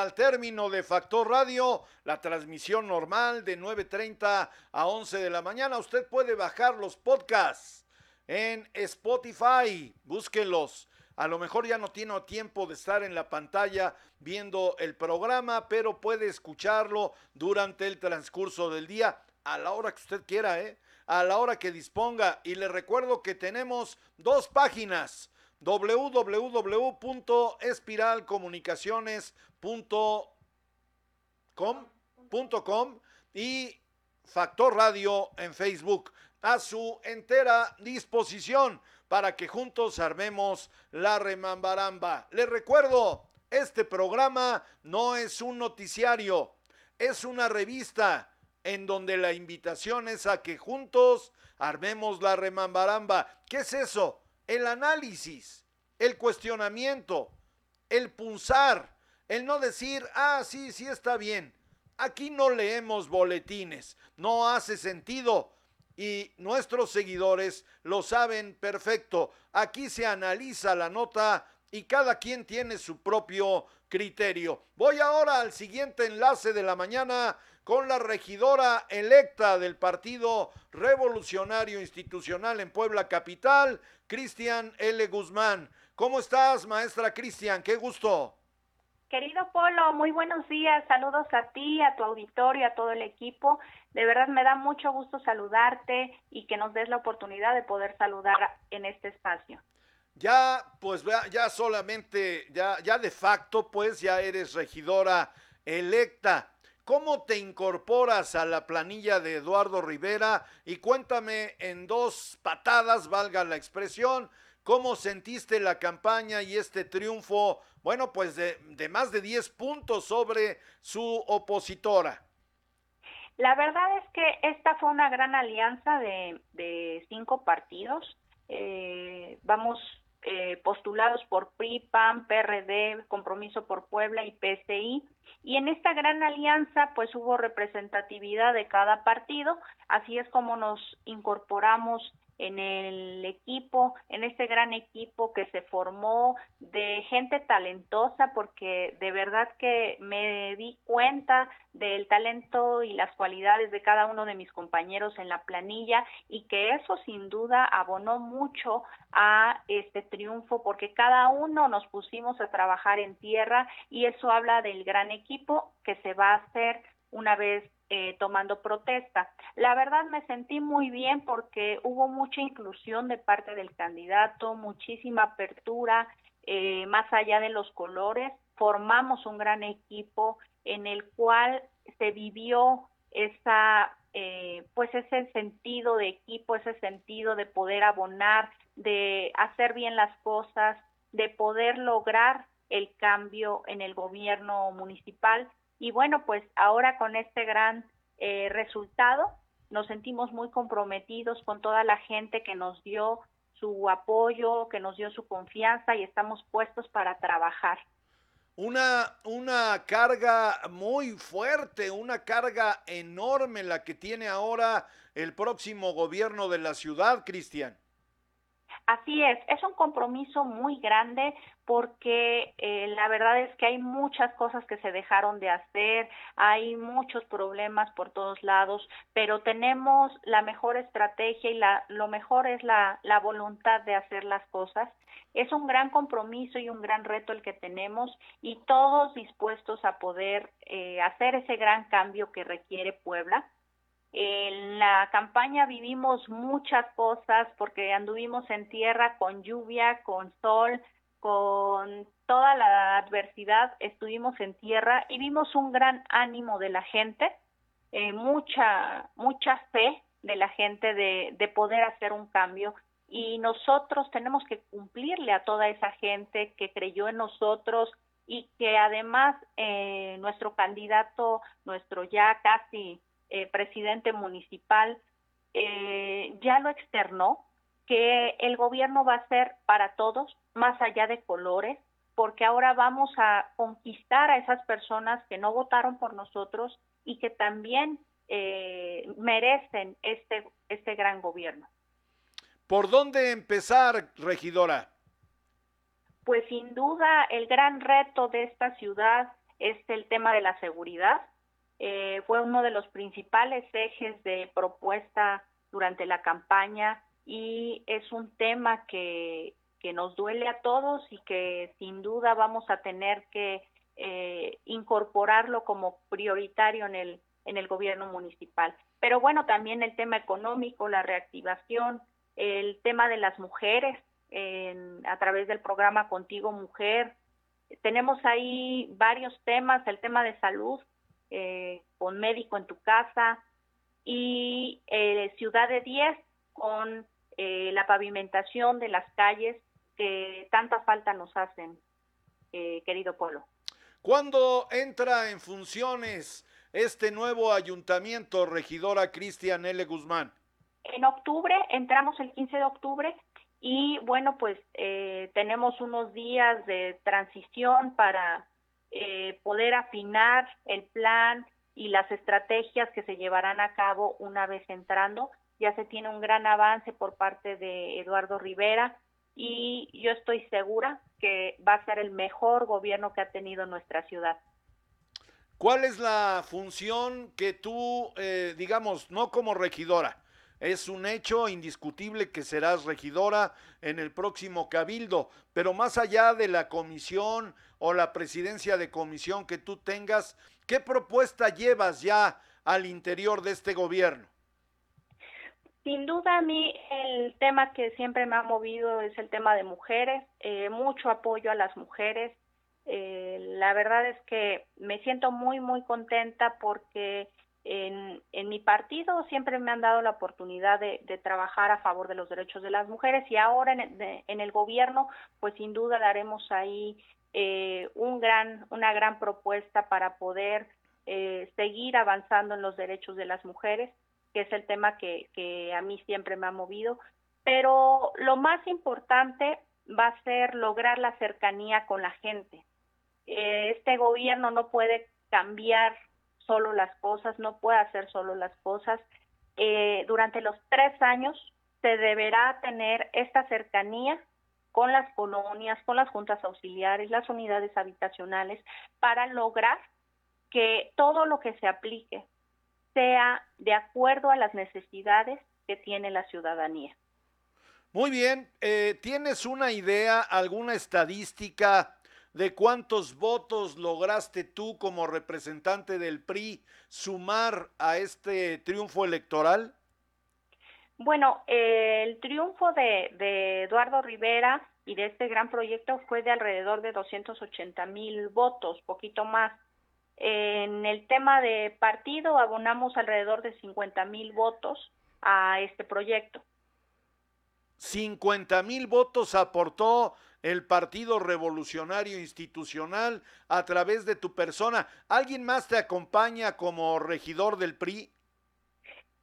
Al término de Factor Radio, la transmisión normal de 9.30 a 11 de la mañana, usted puede bajar los podcasts en Spotify. Búsquenlos. A lo mejor ya no tiene tiempo de estar en la pantalla viendo el programa, pero puede escucharlo durante el transcurso del día a la hora que usted quiera, ¿eh? A la hora que disponga. Y le recuerdo que tenemos dos páginas www.espiralcomunicaciones.com y Factor Radio en Facebook a su entera disposición para que juntos armemos la remambaramba. Les recuerdo, este programa no es un noticiario, es una revista en donde la invitación es a que juntos armemos la remambaramba. ¿Qué es eso? El análisis, el cuestionamiento, el punzar, el no decir, ah, sí, sí está bien. Aquí no leemos boletines, no hace sentido y nuestros seguidores lo saben perfecto. Aquí se analiza la nota y cada quien tiene su propio criterio. Voy ahora al siguiente enlace de la mañana con la regidora electa del Partido Revolucionario Institucional en Puebla Capital, Cristian L. Guzmán. ¿Cómo estás, maestra Cristian? Qué gusto. Querido Polo, muy buenos días. Saludos a ti, a tu auditorio, a todo el equipo. De verdad me da mucho gusto saludarte y que nos des la oportunidad de poder saludar en este espacio. Ya, pues ya solamente, ya, ya de facto, pues ya eres regidora electa. ¿Cómo te incorporas a la planilla de Eduardo Rivera? Y cuéntame en dos patadas, valga la expresión, ¿cómo sentiste la campaña y este triunfo bueno, pues de, de más de 10 puntos sobre su opositora. La verdad es que esta fue una gran alianza de, cinco partidos. Eh, vamos eh, postulados por PRI, PAN, PRD, Compromiso por Puebla y PSI. Y en esta gran alianza, pues hubo representatividad de cada partido. Así es como nos incorporamos en el equipo, en este gran equipo que se formó de gente talentosa, porque de verdad que me di cuenta del talento y las cualidades de cada uno de mis compañeros en la planilla y que eso sin duda abonó mucho a este triunfo porque cada uno nos pusimos a trabajar en tierra y eso habla del gran equipo que se va a hacer una vez eh, tomando protesta. La verdad me sentí muy bien porque hubo mucha inclusión de parte del candidato, muchísima apertura, eh, más allá de los colores, formamos un gran equipo en el cual se vivió esa eh, pues ese sentido de equipo, ese sentido de poder abonar, de hacer bien las cosas, de poder lograr el cambio en el gobierno municipal y bueno, pues ahora con este gran eh, resultado nos sentimos muy comprometidos con toda la gente que nos dio su apoyo, que nos dio su confianza y estamos puestos para trabajar. Una, una carga muy fuerte, una carga enorme la que tiene ahora el próximo gobierno de la ciudad, Cristian. Así es, es un compromiso muy grande porque eh, la verdad es que hay muchas cosas que se dejaron de hacer, hay muchos problemas por todos lados, pero tenemos la mejor estrategia y la, lo mejor es la, la voluntad de hacer las cosas. Es un gran compromiso y un gran reto el que tenemos y todos dispuestos a poder eh, hacer ese gran cambio que requiere Puebla. En la campaña vivimos muchas cosas porque anduvimos en tierra con lluvia, con sol, con toda la adversidad, estuvimos en tierra y vimos un gran ánimo de la gente, eh, mucha, mucha fe de la gente de, de poder hacer un cambio. Y nosotros tenemos que cumplirle a toda esa gente que creyó en nosotros y que además eh, nuestro candidato, nuestro ya casi eh, presidente municipal eh, ya lo externó, que el gobierno va a ser para todos, más allá de colores, porque ahora vamos a conquistar a esas personas que no votaron por nosotros y que también eh, merecen este, este gran gobierno. ¿Por dónde empezar, regidora? Pues sin duda el gran reto de esta ciudad es el tema de la seguridad. Eh, fue uno de los principales ejes de propuesta durante la campaña y es un tema que, que nos duele a todos y que sin duda vamos a tener que eh, incorporarlo como prioritario en el, en el gobierno municipal. Pero bueno, también el tema económico, la reactivación, el tema de las mujeres en, a través del programa Contigo Mujer. Tenemos ahí varios temas, el tema de salud, eh, con médico en tu casa y eh, Ciudad de 10 con eh, la pavimentación de las calles que tanta falta nos hacen, eh, querido Polo. ¿Cuándo entra en funciones este nuevo ayuntamiento, regidora Cristian L. Guzmán? En octubre, entramos el 15 de octubre y bueno, pues eh, tenemos unos días de transición para eh, poder afinar el plan y las estrategias que se llevarán a cabo una vez entrando. Ya se tiene un gran avance por parte de Eduardo Rivera y yo estoy segura que va a ser el mejor gobierno que ha tenido nuestra ciudad. ¿Cuál es la función que tú, eh, digamos, no como regidora, es un hecho indiscutible que serás regidora en el próximo cabildo, pero más allá de la comisión o la presidencia de comisión que tú tengas, ¿qué propuesta llevas ya al interior de este gobierno? Sin duda a mí el tema que siempre me ha movido es el tema de mujeres, eh, mucho apoyo a las mujeres. Eh, la verdad es que me siento muy, muy contenta porque en, en, mi partido siempre me han dado la oportunidad de, de, trabajar a favor de los derechos de las mujeres y ahora en, de, en el gobierno pues sin duda daremos ahí eh, un gran, una gran propuesta para poder eh, seguir avanzando en los derechos de las mujeres que es el tema que, que a mí siempre me ha movido, pero lo más importante va a ser lograr la cercanía con la gente. Eh, este gobierno no puede cambiar solo las cosas, no puede hacer solo las cosas. Durante los tres años se deberá tener esta cercanía con las colonias, con las juntas auxiliares, las unidades habitacionales, para lograr que todo lo que se aplique sea de acuerdo a las necesidades que tiene la ciudadanía. Muy bien, eh, ¿tienes una idea, alguna estadística de cuántos votos lograste tú como representante del PRI sumar a este triunfo electoral? Bueno, eh, el triunfo de, de, Eduardo Rivera y de este gran proyecto fue de alrededor de 280 mil votos, poquito más. En el tema de partido abonamos alrededor de 50 mil votos a este proyecto. 50 mil votos aportó el Partido Revolucionario Institucional a través de tu persona. ¿Alguien más te acompaña como regidor del PRI?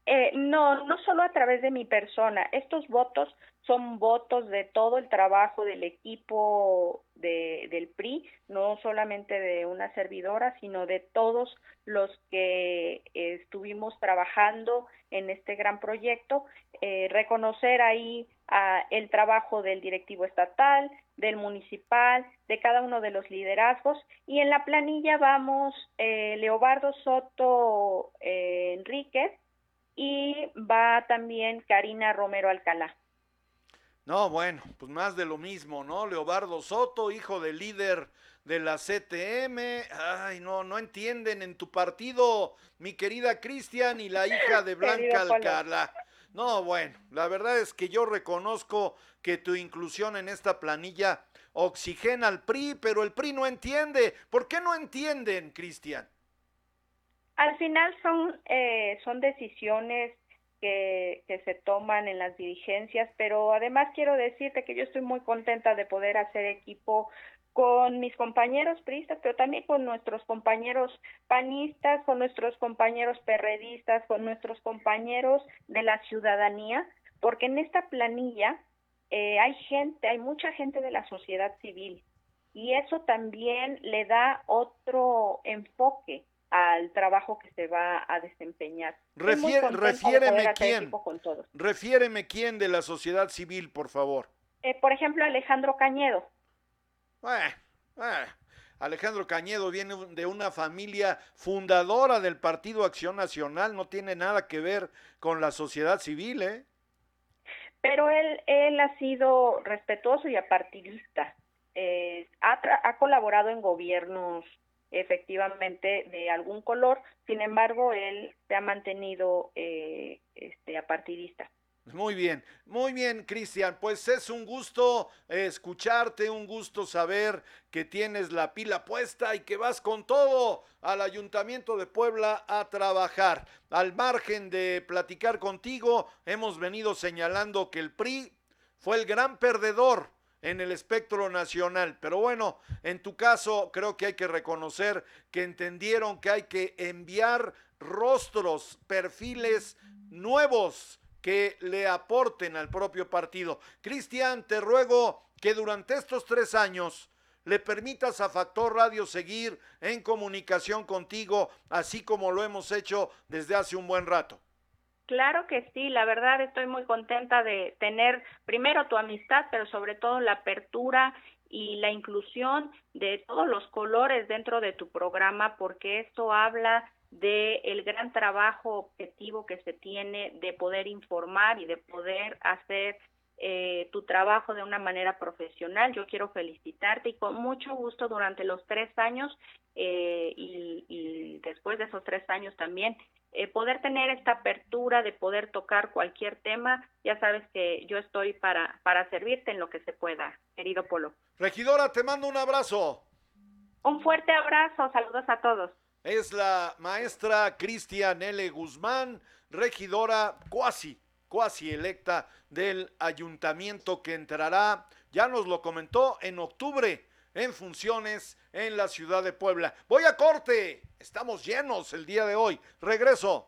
Eh, no, no solo a través de mi persona. Estos votos son votos de todo el trabajo del equipo de, del PRI, no solamente de una servidora, sino de todos los que eh, estuvimos trabajando en este gran proyecto. Eh, reconocer ahí a el trabajo del directivo estatal, del municipal, de cada uno de los liderazgos. Y en la planilla vamos eh, Leobardo Soto eh, Enríquez y va también Karina Romero Alcalá. No, bueno, pues más de lo mismo, ¿no? Leobardo Soto, hijo del líder de la CTM. Ay, no, no entienden en tu partido, mi querida Cristian y la hija de Blanca Alcalá. No, bueno, la verdad es que yo reconozco que tu inclusión en esta planilla oxigena al PRI, pero el PRI no entiende. ¿Por qué no entienden, Cristian? Al final son, eh, son decisiones que, que, se toman en las dirigencias, pero además quiero decirte que yo estoy muy contenta de poder hacer equipo con mis compañeros priistas, pero también con nuestros compañeros panistas, con nuestros compañeros perredistas, con nuestros compañeros de la ciudadanía, porque en esta planilla eh, hay gente, hay mucha gente de la sociedad civil y eso también le da otro enfoque al trabajo que se va a desempeñar. Refier, refiéreme quién. Refiéreme quién de la sociedad civil, por favor. Eh, por ejemplo, Alejandro Cañedo. Eh, eh. Alejandro Cañedo viene de una familia fundadora del Partido Acción Nacional, no tiene nada que ver con la sociedad civil, ¿eh? Pero él, él ha sido respetuoso y apartidista. Eh, ha, ha colaborado en gobiernos efectivamente de algún color, sin embargo, él se ha mantenido eh, este, apartidista. Muy bien, muy bien, Cristian. Pues es un gusto escucharte, un gusto saber que tienes la pila puesta y que vas con todo al Ayuntamiento de Puebla a trabajar. Al margen de platicar contigo, hemos venido señalando que el PRI fue el gran perdedor en el espectro nacional. Pero bueno, en tu caso creo que hay que reconocer que entendieron que hay que enviar rostros, perfiles nuevos que le aporten al propio partido. Cristian, te ruego que durante estos tres años le permitas a Factor Radio seguir en comunicación contigo, así como lo hemos hecho desde hace un buen rato. Claro que sí, la verdad estoy muy contenta de tener primero tu amistad, pero sobre todo la apertura y la inclusión de todos los colores dentro de tu programa, porque esto habla de el gran trabajo objetivo que se tiene de poder informar y de poder hacer eh, tu trabajo de una manera profesional. Yo quiero felicitarte y con mucho gusto durante los tres años eh, y, y, después de esos tres años también eh, poder tener esta apertura de poder tocar cualquier tema. Ya sabes que yo estoy para, para servirte en lo que se pueda, querido Polo. Regidora, te mando un abrazo. Un fuerte abrazo, saludos a todos es la maestra Cristian L. Guzmán, regidora cuasi, cuasi electa del ayuntamiento que entrará, ya nos lo comentó, en octubre en funciones en la ciudad de Puebla. Voy a corte, estamos llenos el día de hoy. Regreso.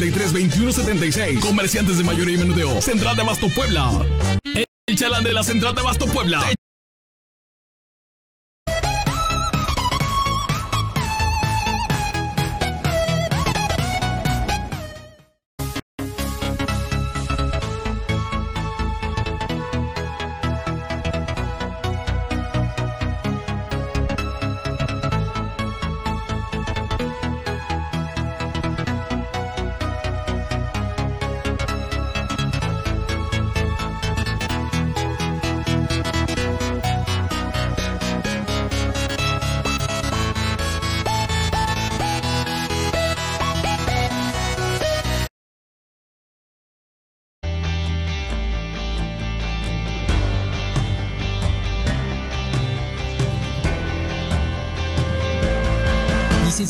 21 76. Comerciantes de mayoría y menudeo. Central de Abasto Puebla. El chalán de la Central de Abasto Puebla.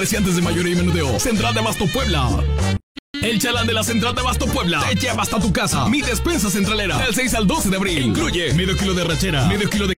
Comerciantes de mayoría y menudeo. Central de Abasto Puebla. El chalán de la Central de Abasto Puebla te lleva hasta tu casa. Mi despensa centralera. Del 6 al 12 de abril. Incluye medio kilo de rachera, medio kilo de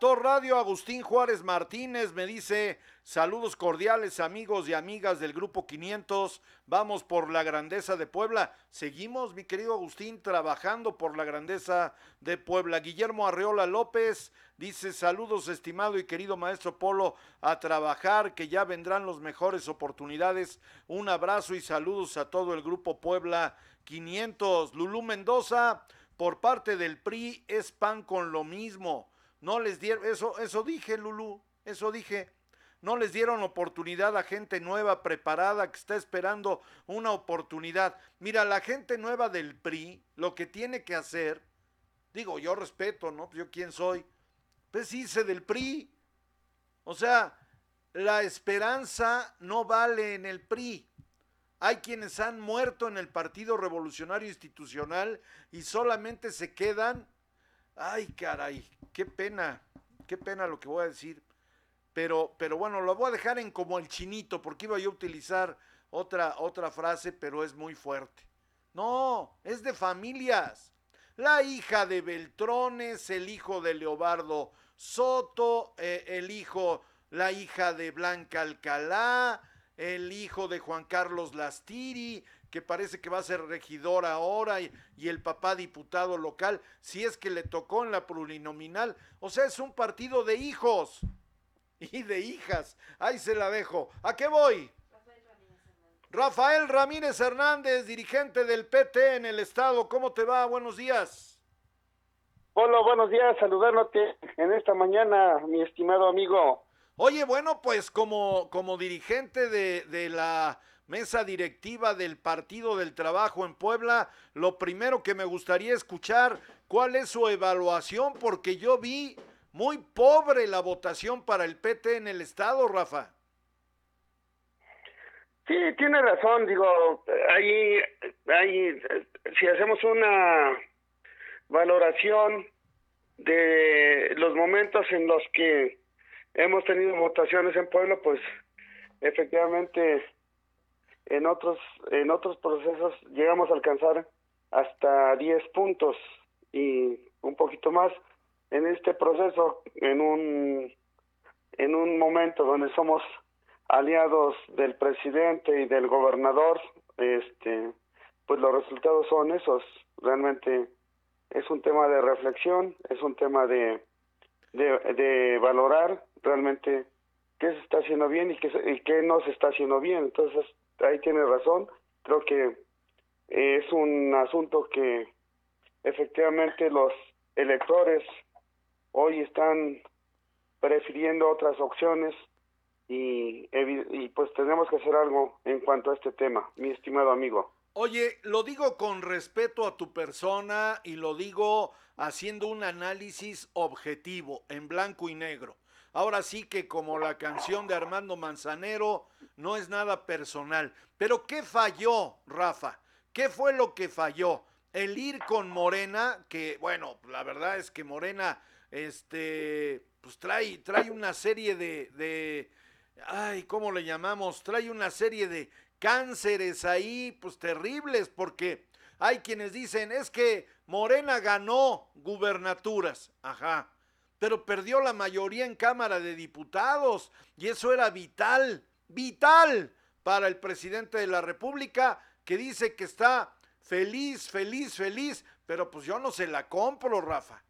Tor Radio, Agustín Juárez Martínez me dice, saludos cordiales amigos y amigas del Grupo 500, vamos por la grandeza de Puebla. Seguimos, mi querido Agustín, trabajando por la grandeza de Puebla. Guillermo Arreola López dice, saludos estimado y querido maestro Polo, a trabajar, que ya vendrán las mejores oportunidades. Un abrazo y saludos a todo el Grupo Puebla 500. Lulú Mendoza, por parte del PRI, es pan con lo mismo no les dieron, eso, eso dije, Lulú, eso dije. No les dieron oportunidad a gente nueva, preparada, que está esperando una oportunidad. Mira, la gente nueva del PRI, lo que tiene que hacer, digo, yo respeto, ¿no? Yo quién soy. Pues hice del PRI. O sea, la esperanza no vale en el PRI. Hay quienes han muerto en el Partido Revolucionario Institucional y solamente se quedan Ay, caray, qué pena, qué pena lo que voy a decir. Pero, pero bueno, lo voy a dejar en como el chinito, porque iba yo a utilizar otra, otra frase, pero es muy fuerte. No, es de familias. La hija de Beltrones, el hijo de Leobardo Soto, eh, el hijo, la hija de Blanca Alcalá, el hijo de Juan Carlos Lastiri, que parece que va a ser regidor ahora y, el papá diputado local, si es que le tocó en la plurinominal. O sea, es un partido de hijos y de hijas. Ahí se la dejo. ¿A qué voy? Rafael Ramírez Hernández, dirigente del PT en el estado. ¿Cómo te va? Buenos días. Hola, buenos días. Saludándote en esta mañana, mi estimado amigo. Oye, bueno, pues como, como dirigente de, de la mesa directiva del Partido del Trabajo en Puebla, lo primero que me gustaría escuchar, ¿cuál es su evaluación? Porque yo vi muy pobre la votación para el PT en el Estado, Rafa. Sí, tiene razón, digo, ahí, ahí, si hacemos una valoración de los momentos en los que hemos tenido votaciones en Puebla, pues efectivamente en otros en otros procesos llegamos a alcanzar hasta 10 puntos y un poquito más en este proceso en un en un momento donde somos aliados del presidente y del gobernador este pues los resultados son esos. Realmente es un tema de reflexión es un tema de de, valorar realmente qué se está haciendo bien y qué, y qué no se está haciendo bien. Entonces ahí tiene razón. Creo que es un asunto que efectivamente los electores hoy están prefiriendo otras opciones y, y, pues tenemos que hacer algo en cuanto a este tema, mi estimado amigo. Oye, lo digo con respeto a tu persona y lo digo haciendo un análisis objetivo, en blanco y negro. Ahora sí que como la canción de Armando Manzanero, no es nada personal. Pero ¿qué falló, Rafa? ¿Qué fue lo que falló? El ir con Morena, que bueno, la verdad es que Morena, este, pues trae, trae una serie de, de, ay, ¿cómo le llamamos? Trae una serie de cánceres ahí, pues terribles, porque hay quienes dicen, es que Morena ganó gubernaturas, ajá, pero perdió la mayoría en Cámara de Diputados y eso era vital, vital para el presidente de la República que dice que está feliz, feliz, feliz, pero pues yo no se la compro, Rafa.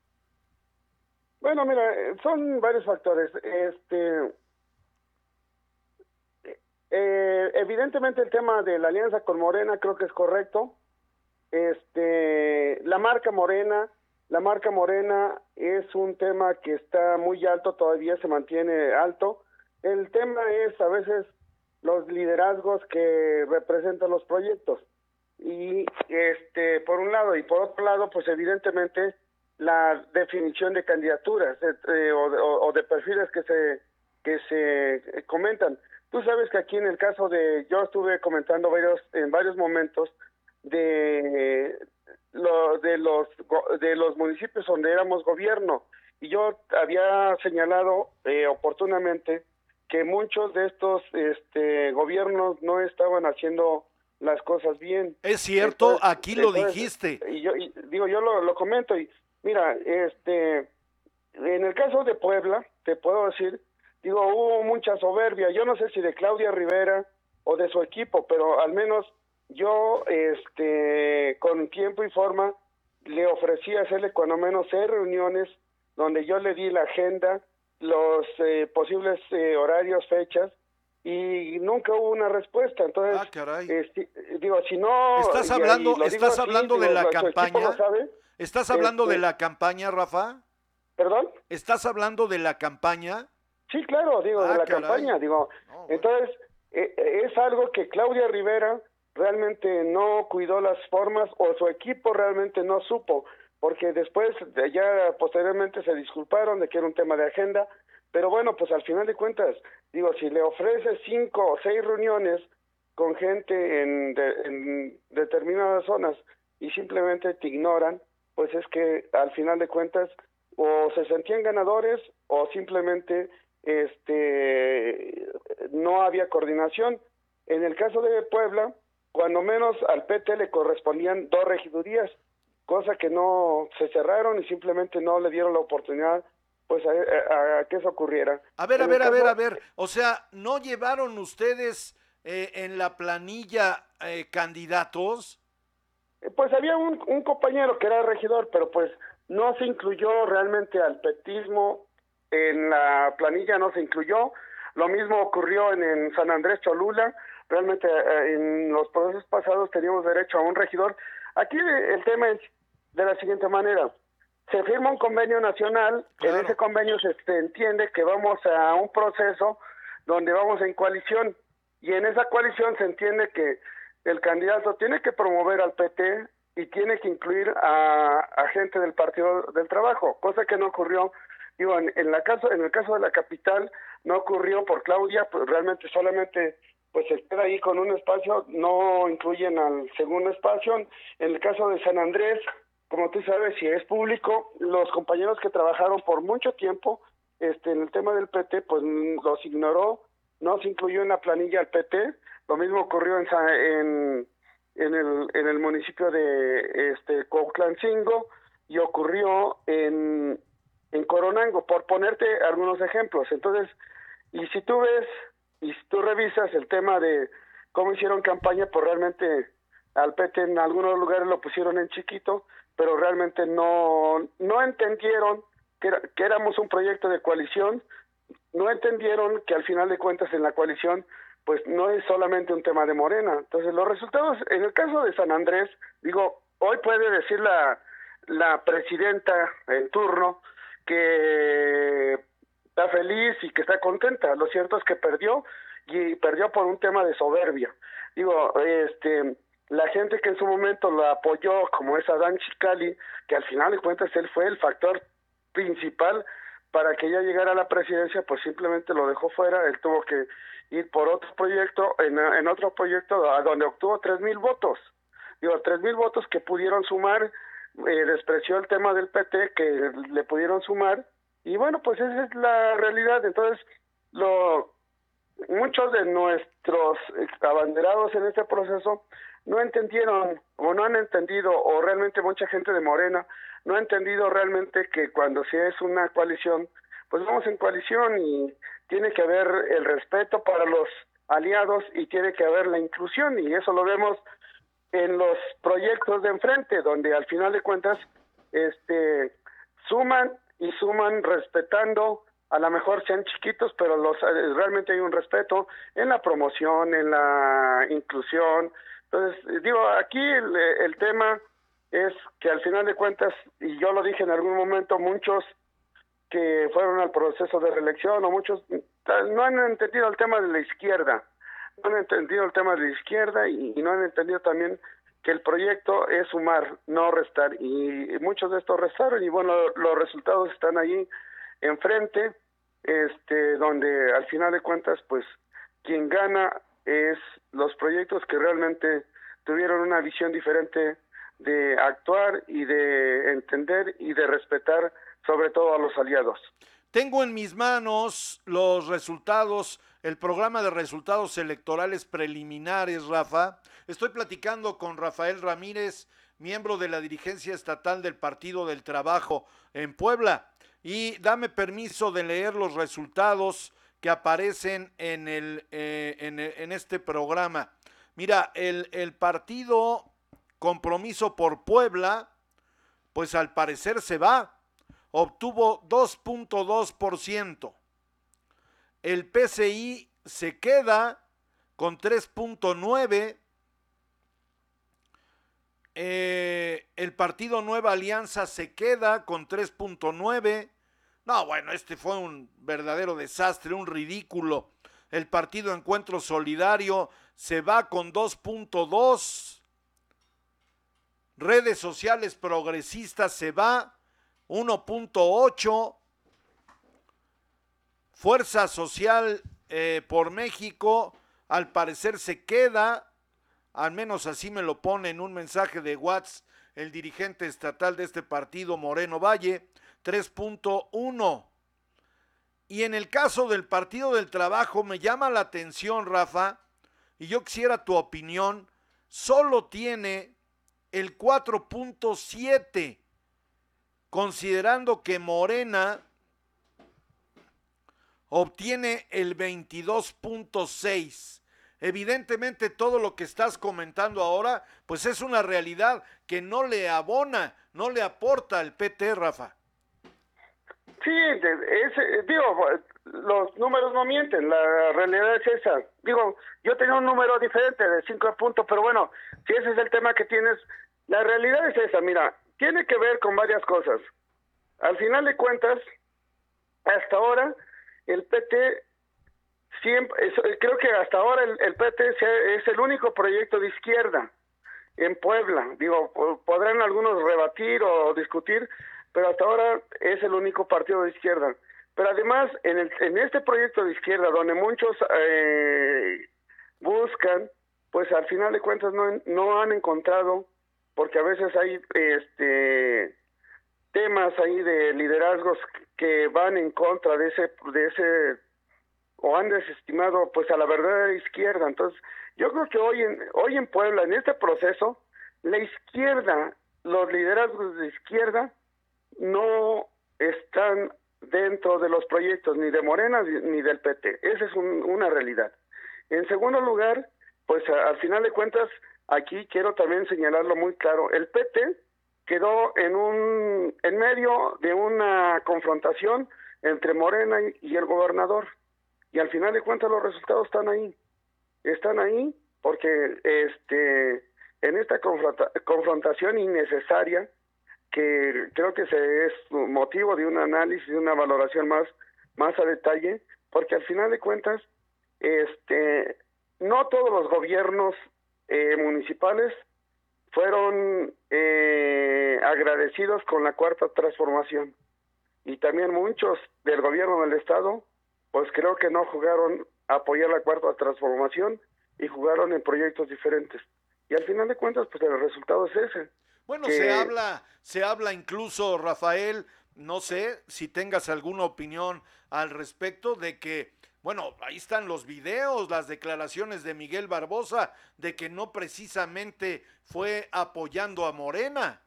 Bueno, mira, son varios factores. Este, eh, evidentemente el tema de la alianza con Morena creo que es correcto. Este, la marca Morena la marca Morena es un tema que está muy alto, todavía se mantiene alto. El tema es a veces los liderazgos que representan los proyectos. Y este, por un lado, y por otro lado, pues evidentemente la definición de candidaturas eh, o, de perfiles que se que se comentan. Tú sabes que aquí en el caso de, yo estuve comentando varios en varios momentos de lo, de los de los municipios donde éramos gobierno y yo había señalado eh, oportunamente que muchos de estos este gobiernos no estaban haciendo las cosas bien. Es cierto, aquí lo dijiste. Y yo digo, yo lo, lo comento y mira, este en el caso de Puebla, te puedo decir, digo, hubo mucha soberbia. Yo no sé si de Claudia Rivera o de su equipo, pero al menos yo, este, con tiempo y forma, le ofrecí hacerle cuando menos seis reuniones donde yo le di la agenda, los eh, posibles eh, horarios, fechas, y nunca hubo una respuesta. Entonces, este, digo, si no... ¿Estás y- y hablando, estás así, hablando digo, de la campaña? sabe. ¿Estás hablando de la campaña, Rafa? ¿Perdón? ¿Estás hablando de la campaña? Sí, claro, digo, Ah, de la caray. campaña, digo. Entonces, eh, eh, es algo que Claudia Rivera realmente no cuidó las formas o su equipo realmente no supo, porque después, de- ya posteriormente se disculparon de que era un tema de agenda, pero bueno, pues al final de cuentas, digo, si le ofreces cinco o seis reuniones con gente en, de- en determinadas zonas y simplemente te ignoran, pues es que al final de cuentas o se sentían ganadores o simplemente este no había coordinación. En el caso de Puebla, cuando menos al PT le correspondían dos regidurías, cosa que no se cerraron y simplemente no le dieron la oportunidad pues a, a- a que eso ocurriera. A ver, a En ver, a ver, a ver. O sea, ¿no llevaron ustedes eh, en la planilla eh, candidatos? Pues había un, un compañero que era regidor, pero pues no se incluyó realmente al petismo en la planilla, no se incluyó. Lo mismo ocurrió en, en San Andrés Cholula. Realmente eh, en los procesos pasados teníamos derecho a un regidor. Aquí el tema es de la siguiente manera. Se firma un convenio nacional, en ese convenio se, entiende que vamos a un proceso donde vamos en coalición y en esa coalición se entiende que el candidato tiene que promover al PT y tiene que incluir a, a gente del Partido del Trabajo, cosa que no ocurrió. Digo, en, en la caso, en el caso de la capital no ocurrió por Claudia, pues realmente solamente pues se queda ahí con un espacio, no incluyen al segundo espacio. En el caso de San Andrés, como tú sabes, si es público, los compañeros que trabajaron por mucho tiempo este, en el tema del PT, pues los ignoró, no se incluyó en la planilla al PT. Lo mismo ocurrió en, en, en, el, en el municipio de este, y ocurrió en, en Coronango, por ponerte algunos ejemplos. Entonces, y si tú ves y si tú revisas el tema de cómo hicieron campaña, pues realmente al PT en algunos lugares lo pusieron en chiquito, pero realmente no, no entendieron que, que éramos un proyecto de coalición, no entendieron que al final de cuentas en la coalición pues no es solamente un tema de Morena. Entonces los resultados, en el caso de San Andrés, digo, hoy puede decir la, la presidenta en turno que está feliz y que está contenta. Lo cierto es que perdió y perdió por un tema de soberbia. Digo, este, la gente que en su momento lo apoyó, como es Adán Chicali, que al final de cuentas él fue el factor principal para que ella llegara a la presidencia, pues simplemente lo dejó fuera, él tuvo que ir por otro proyecto, en, en otro proyecto a donde obtuvo tres mil votos. Digo, tres mil votos que pudieron sumar, eh, despreció el tema del PT, que le pudieron sumar, y bueno, pues esa es la realidad. Entonces, lo, muchos de nuestros eh, abanderados en este proceso no entendieron o no han entendido o realmente mucha gente de Morena no ha entendido realmente que cuando se es una coalición pues vamos en coalición y tiene que haber el respeto para los aliados y tiene que haber la inclusión y eso lo vemos en los proyectos de enfrente donde al final de cuentas este suman y suman respetando a lo mejor sean chiquitos, pero los eh, realmente hay un respeto en la promoción, en la inclusión. Entonces, eh, digo, aquí el, eh, el tema es que al final de cuentas, y yo lo dije en algún momento, muchos que fueron al proceso de reelección o muchos no han entendido el tema de la izquierda, no han entendido el tema de la izquierda y, y no han entendido también que el proyecto es sumar, no restar, y muchos de estos restaron y bueno, los resultados están ahí enfrente, este, donde al final de cuentas, pues, quien gana es los proyectos que realmente tuvieron una visión diferente de actuar y de entender y de respetar sobre todo a los aliados. Tengo en mis manos los resultados, el programa de resultados electorales preliminares, Rafa. Estoy platicando con Rafael Ramírez, miembro de la dirigencia estatal del Partido del Trabajo en Puebla. y dame permiso de leer los resultados que aparecen en, el, eh, en, en, este programa. Mira, el, el partido Compromiso por Puebla, pues al parecer se va, obtuvo 2.2%. El PCI se queda con 3.9%. Eh, el partido Nueva Alianza se queda con 3.9. No, bueno, este fue un verdadero desastre, un ridículo. El partido Encuentro Solidario se va con 2.2. Redes sociales progresistas se va 1.8. Fuerza Social eh, por México al parecer se queda al menos así me lo pone en un mensaje de WhatsApp el dirigente estatal de este partido, Moreno Valle, 3.1. Y en el caso del Partido del Trabajo me llama la atención, Rafa, y yo quisiera tu opinión, solo tiene el 4.7, considerando que Morena obtiene el 22.6. Evidentemente todo lo que estás comentando ahora, pues es una realidad que no le abona, no le aporta al PT, Rafa. Sí, es, digo, los números no mienten, la realidad es esa. Digo, yo tenía un número diferente de cinco puntos, pero bueno, si ese es el tema que tienes, la realidad es esa, mira, tiene que ver con varias cosas. Al final de cuentas, hasta ahora, el PT siempre, eh, creo que hasta ahora el, el PT es el único proyecto de izquierda en Puebla. Digo, podrán algunos rebatir o discutir, pero hasta ahora es el único partido de izquierda. Pero además, en, el, en este proyecto de izquierda, donde muchos eh, buscan, pues al final de cuentas no, no han encontrado, porque a veces hay este temas ahí de liderazgos que van en contra de ese de ese o han desestimado pues a la verdadera izquierda. Entonces, yo creo que hoy en, hoy en Puebla, en este proceso, la izquierda, los liderazgos de izquierda no están dentro de los proyectos ni de Morena ni del PT. Esa es una realidad. En segundo lugar, pues al final de cuentas, aquí quiero también señalarlo muy claro, el PT quedó en un en medio de una confrontación entre Morena y el gobernador y al final de cuentas los resultados están ahí. Están ahí porque este en esta confrontación innecesaria que creo que se es motivo de un análisis, de una valoración más más a detalle, porque al final de cuentas este no todos los gobiernos eh, municipales fueron eh, agradecidos con la cuarta transformación y también muchos del gobierno del estado pues creo que no jugaron a apoyar la cuarta transformación y jugaron en proyectos diferentes. Y al final de cuentas, pues el resultado es ese. Bueno, se habla, se habla incluso, Rafael, no sé si tengas alguna opinión al respecto de que, bueno, ahí están los videos, las declaraciones de Miguel Barbosa, de que no precisamente fue apoyando a Morena.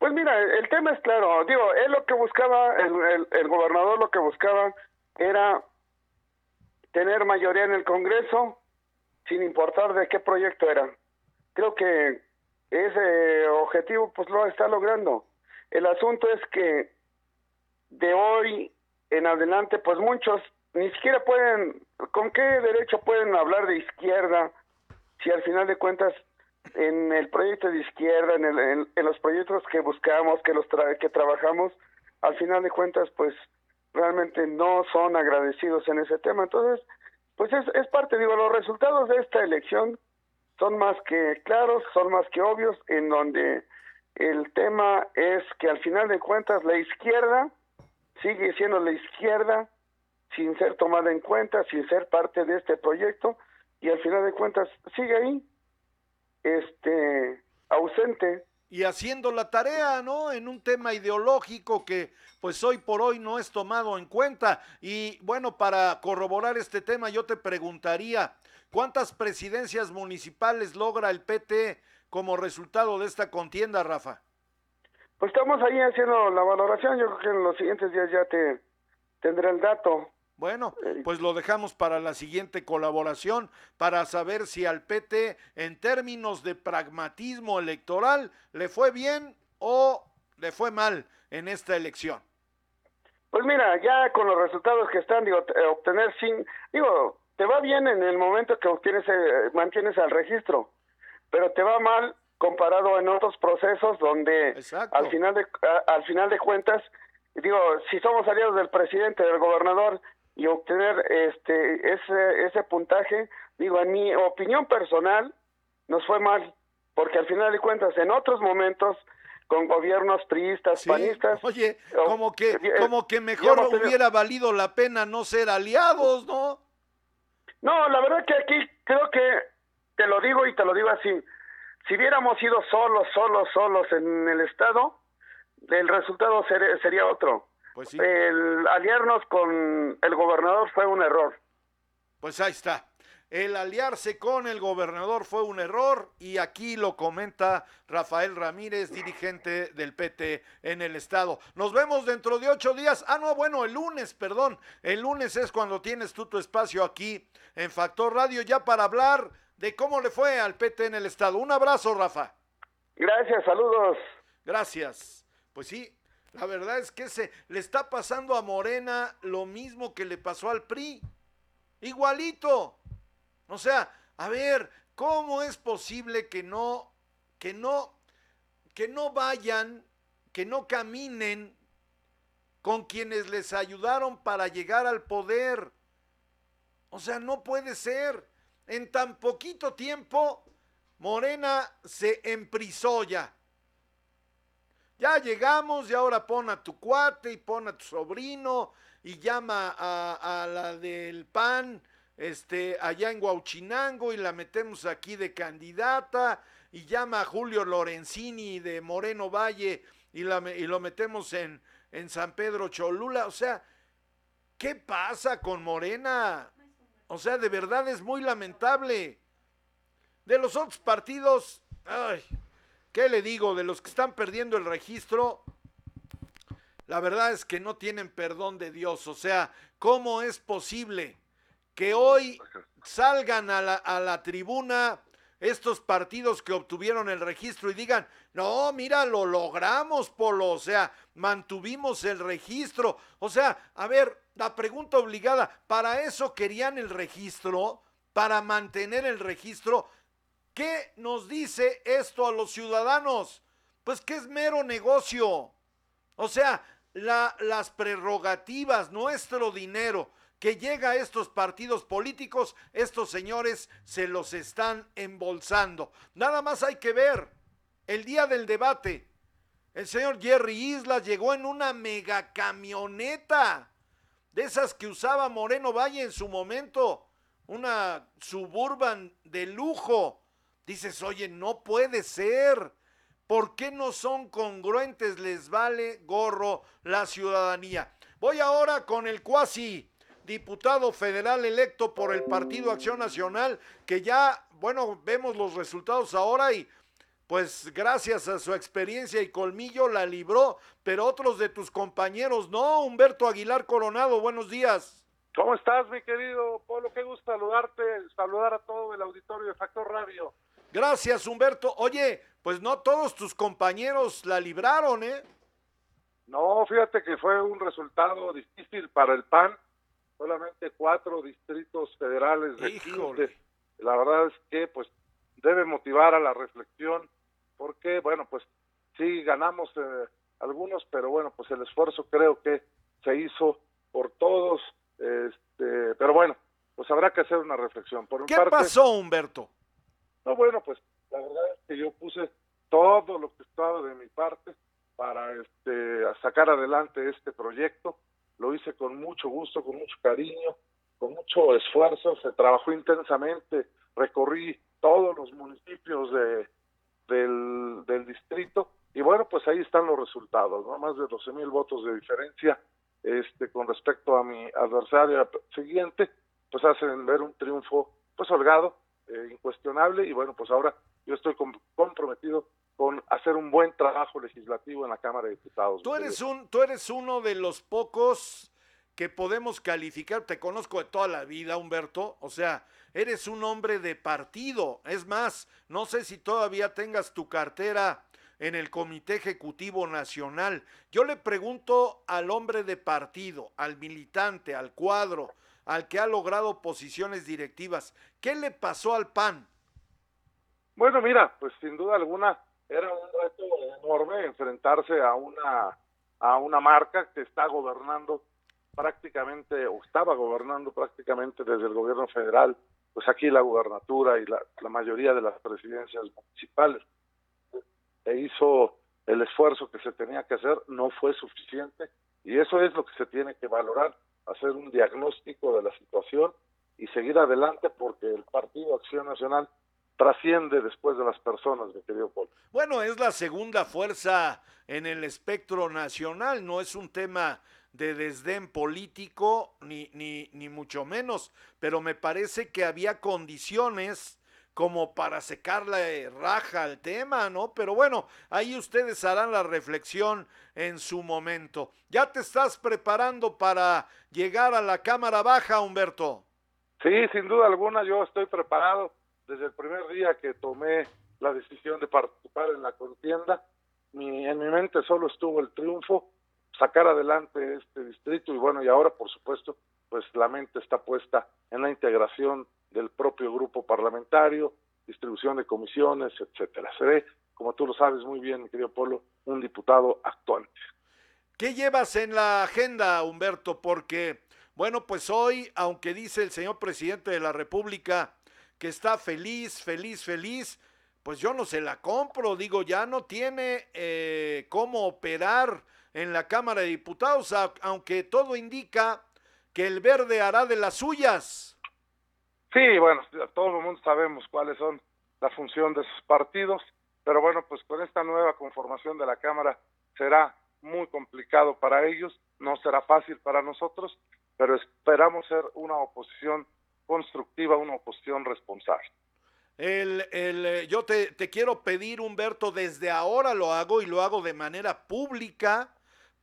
Pues mira, el tema es claro. Digo, él lo que buscaba, el, el, gobernador lo que buscaba era tener mayoría en el Congreso sin importar de qué proyecto era. Creo que ese objetivo pues lo está logrando. El asunto es que de hoy en adelante pues muchos ni siquiera pueden, ¿con qué derecho pueden hablar de izquierda si al final de cuentas en el proyecto de izquierda, en, el, en, los proyectos que buscamos, que los que trabajamos, al final de cuentas, pues realmente no son agradecidos en ese tema. Entonces, pues es, es parte, digo, los resultados de esta elección son más que claros, son más que obvios, en donde el tema es que al final de cuentas la izquierda sigue siendo la izquierda sin ser tomada en cuenta, sin ser parte de este proyecto, y al final de cuentas sigue ahí, este ausente y haciendo la tarea, ¿no? En un tema ideológico que pues hoy por hoy no es tomado en cuenta. Y bueno, para corroborar este tema yo te preguntaría, ¿cuántas presidencias municipales logra el PT como resultado de esta contienda, Rafa? Pues estamos ahí haciendo la valoración. Yo creo que en los siguientes días ya te tendré el dato. Bueno, pues lo dejamos para la siguiente colaboración para saber si al PT en términos de pragmatismo electoral le fue bien o le fue mal en esta elección. Pues mira, ya con los resultados que están, digo, eh, obtener sin, digo, te va bien en el momento que obtienes, eh, mantienes al registro, pero te va mal comparado en otros procesos donde al final de a- al final de cuentas, digo, si somos aliados del presidente, del gobernador y obtener este ese ese puntaje, digo, en mi opinión personal nos fue mal, porque al final de cuentas en otros momentos con gobiernos priistas, panistas, Oye, como que, eh, como que mejor eh, hubiera valido la pena no ser aliados, ¿no? No, la verdad que aquí creo que te lo digo y te lo digo así. Si hubiéramos ido solos, solos, solos en el Estado, el resultado ser- sería otro. Pues sí. El aliarnos con el gobernador fue un error. Pues ahí está. El aliarse con el gobernador fue un error y aquí lo comenta Rafael Ramírez, dirigente del PT en el estado. Nos vemos dentro de ocho días. Ah, no, bueno, el lunes, perdón. El lunes es cuando tienes tú tu espacio aquí en Factor Radio ya para hablar de cómo le fue al PT en el estado. Un abrazo, Rafa. Gracias, saludos. Gracias. Pues sí, la verdad es que se le está pasando a Morena lo mismo que le pasó al PRI. Igualito. O sea, a ver, ¿cómo es posible que no, que no, que no vayan, que no caminen con quienes les ayudaron para llegar al poder? O sea, no puede ser. En tan poquito tiempo, Morena se emprizó ya. Llegamos y ahora pon a tu cuate y pon a tu sobrino y llama a, la del PAN este, allá en Huauchinango y la metemos aquí de candidata y llama a Julio Lorenzini de Moreno Valle y, lo metemos en, San Pedro Cholula. O sea, ¿qué pasa con Morena? O sea, de verdad es muy lamentable. De los otros partidos, ¿qué le digo? De los que están perdiendo el registro, la verdad es que no tienen perdón de Dios. O sea, ¿cómo es posible que hoy salgan a la, tribuna estos partidos que obtuvieron el registro y digan, no, mira, lo logramos, Polo, o sea, mantuvimos el registro. O sea, a ver, la pregunta obligada, ¿para eso querían el registro? ¿Para mantener el registro? ¿Qué nos dice esto a los ciudadanos? Pues que es mero negocio. O sea, la- las prerrogativas, nuestro dinero que llega a estos partidos políticos, estos señores se los están embolsando. Nada más hay que ver el día del debate. El señor Jerry Islas llegó en una mega camioneta, de esas que usaba Moreno Valle en su momento, una suburban de lujo. Dices, oye, no puede ser. ¿Por qué no son congruentes? Les vale gorro la ciudadanía. Voy ahora con el cuasi diputado federal electo por el Partido Acción Nacional, que ya, bueno, vemos los resultados ahora y pues gracias a su experiencia y colmillo la libró, pero otros de tus compañeros no. Humberto Aguilar Coronado, buenos días. ¿Cómo estás, mi querido Polo? Qué gusto saludarte, saludar a todo el auditorio de Factor Radio. Gracias, Humberto. Oye, pues no todos tus compañeros la libraron, ¿eh? No, fíjate que fue un resultado difícil para el PAN. Solamente cuatro distritos federales de Híjole. 15. La verdad es que, pues, debe motivar a la reflexión, porque, bueno, pues, sí ganamos eh, algunos, pero bueno, pues el esfuerzo creo que se hizo por todos. Este, pero bueno, pues habrá que hacer una reflexión. Por ¿Qué parte, pasó, Humberto? No, bueno, pues la verdad es que yo puse todo lo que estaba de mi parte para este, sacar adelante este proyecto. Lo hice con mucho gusto, con mucho cariño, con mucho esfuerzo. Se trabajó intensamente. Recorrí todos los municipios de, del, del distrito y bueno, pues ahí están los resultados, ¿no? Más de 12 mil votos de diferencia este, con respecto a mi adversario siguiente, pues hacen ver un triunfo pues holgado, eh, incuestionable y bueno, pues ahora yo estoy com- comprometido con hacer un buen trabajo legislativo en la Cámara de Diputados. Tú eres, un, tú eres uno de los pocos que podemos calificar, te conozco de toda la vida, Humberto, o sea, eres un hombre de partido. Es más, no sé si todavía tengas tu cartera en el Comité Ejecutivo Nacional. Yo le pregunto al hombre de partido, al militante, al cuadro, al que ha logrado posiciones directivas, ¿qué le pasó al PAN? Bueno, mira, pues sin duda alguna era un reto enorme enfrentarse a una a una marca que está gobernando prácticamente o estaba gobernando prácticamente desde el gobierno federal, pues aquí la gubernatura y la, la mayoría de las presidencias municipales. E hizo el esfuerzo que se tenía que hacer, no fue suficiente y eso es lo que se tiene que valorar, hacer un diagnóstico de la situación y seguir adelante porque el Partido Acción Nacional trasciende después de las personas, mi querido Paul. Bueno, es la segunda fuerza en el espectro nacional, no es un tema de desdén político, ni, ni, ni mucho menos, pero me parece que había condiciones como para secarle raja al tema, ¿no? Pero bueno, ahí ustedes harán la reflexión en su momento. ¿Ya te estás preparando para llegar a la Cámara Baja, Humberto? Sí, sin duda alguna, yo estoy preparado desde el primer día que tomé la decisión de participar en la contienda. Mi, en mi mente solo estuvo el triunfo, sacar adelante este distrito y bueno, y ahora por supuesto, pues la mente está puesta en la integración del propio grupo parlamentario, distribución de comisiones, etcétera. Seré, como tú lo sabes muy bien, mi querido Polo, un diputado actuante. ¿Qué llevas en la agenda, Humberto? Porque, bueno, pues hoy, aunque dice el señor presidente de la República que está feliz, feliz, feliz, pues yo no se la compro, digo, ya no tiene eh, cómo operar en la Cámara de Diputados, aunque todo indica que el verde hará de las suyas. Sí, bueno, todo el mundo sabemos cuáles son la función de sus partidos, pero bueno, pues con esta nueva conformación de la Cámara será muy complicado para ellos, no será fácil para nosotros, pero esperamos ser una oposición constructiva, una oposición responsable. El, el, eh, yo te, te quiero pedir, Humberto, desde ahora lo hago y lo hago de manera pública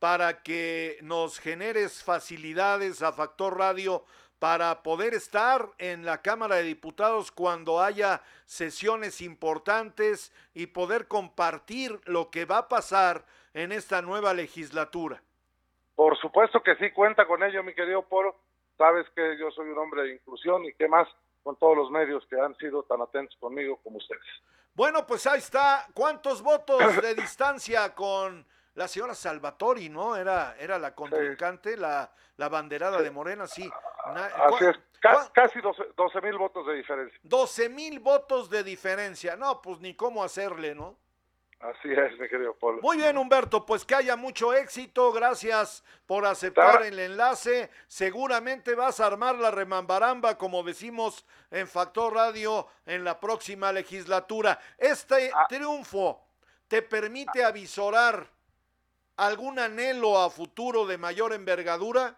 para que nos generes facilidades a Factor Radio para poder estar en la Cámara de Diputados cuando haya sesiones importantes y poder compartir lo que va a pasar en esta nueva legislatura. Por supuesto que sí, cuenta con ello, mi querido Polo. Sabes que yo soy un hombre de inclusión y qué más con todos los medios que han sido tan atentos conmigo como ustedes. Bueno, pues ahí está. ¿Cuántos votos de distancia con la señora Salvatori, ¿no? Era, era la contrincante, sí. la, la banderada de Morena, sí. Así es, Ca casi 12 mil votos de diferencia. 12 mil votos de diferencia. No, pues ni cómo hacerle, ¿no? Así es, mi querido Polo. Muy bien, Humberto, pues que haya mucho éxito. Gracias por aceptar el enlace. Seguramente vas a armar la remambaramba, como decimos en Factor Radio, en la próxima legislatura. Este ah. triunfo te permite avisorar algún anhelo a futuro de mayor envergadura?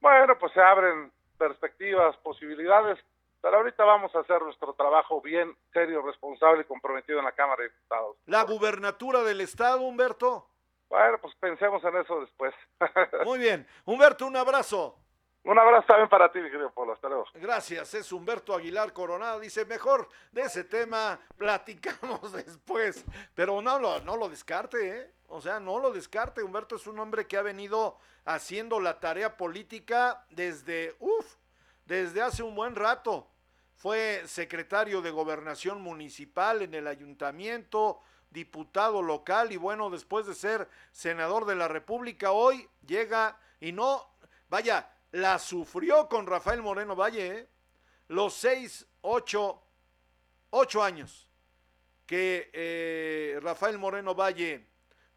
Bueno, pues se abren perspectivas, posibilidades, pero ahorita vamos a hacer nuestro trabajo bien serio, responsable y comprometido en la Cámara de Diputados. ¿La gubernatura del Estado, Humberto? Bueno, pues pensemos en eso después. Muy bien. Humberto, un abrazo. Un abrazo también para ti, mi querido Polo. Hasta luego. Gracias. Es Humberto Aguilar Coronado. Dice, mejor de ese tema platicamos después. Pero no lo, no lo descarte, ¿eh? O sea, no lo descarte. Humberto es un hombre que ha venido haciendo la tarea política desde, uff, desde hace un buen rato. Fue secretario de gobernación municipal en el ayuntamiento, diputado local y bueno, después de ser senador de la República, hoy llega y no, vaya, la sufrió con Rafael Moreno Valle, ¿eh? los seis, ocho, ocho años que eh, Rafael Moreno Valle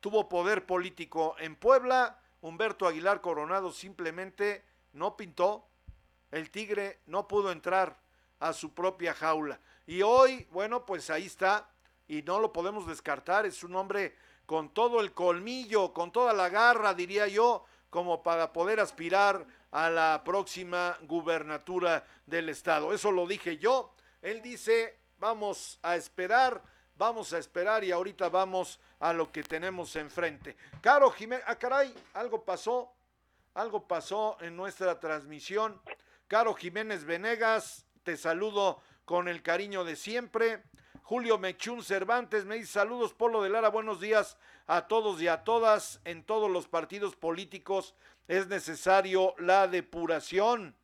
tuvo poder político en Puebla, Humberto Aguilar Coronado simplemente no pintó, el tigre no pudo entrar a su propia jaula. Y hoy, bueno, pues ahí está, y no lo podemos descartar, es un hombre con todo el colmillo, con toda la garra, diría yo, como para poder aspirar a la próxima gubernatura del estado. Eso lo dije yo. Él dice, vamos a esperar vamos a esperar y ahorita vamos a lo que tenemos enfrente. Caro Jiménez, ah, caray, algo pasó, algo pasó en nuestra transmisión. Caro Jiménez Venegas, te saludo con el cariño de siempre. Julio Mechún Cervantes me dice saludos, Polo de Lara, buenos días a todos y a todas. En todos los partidos políticos es necesario la depuración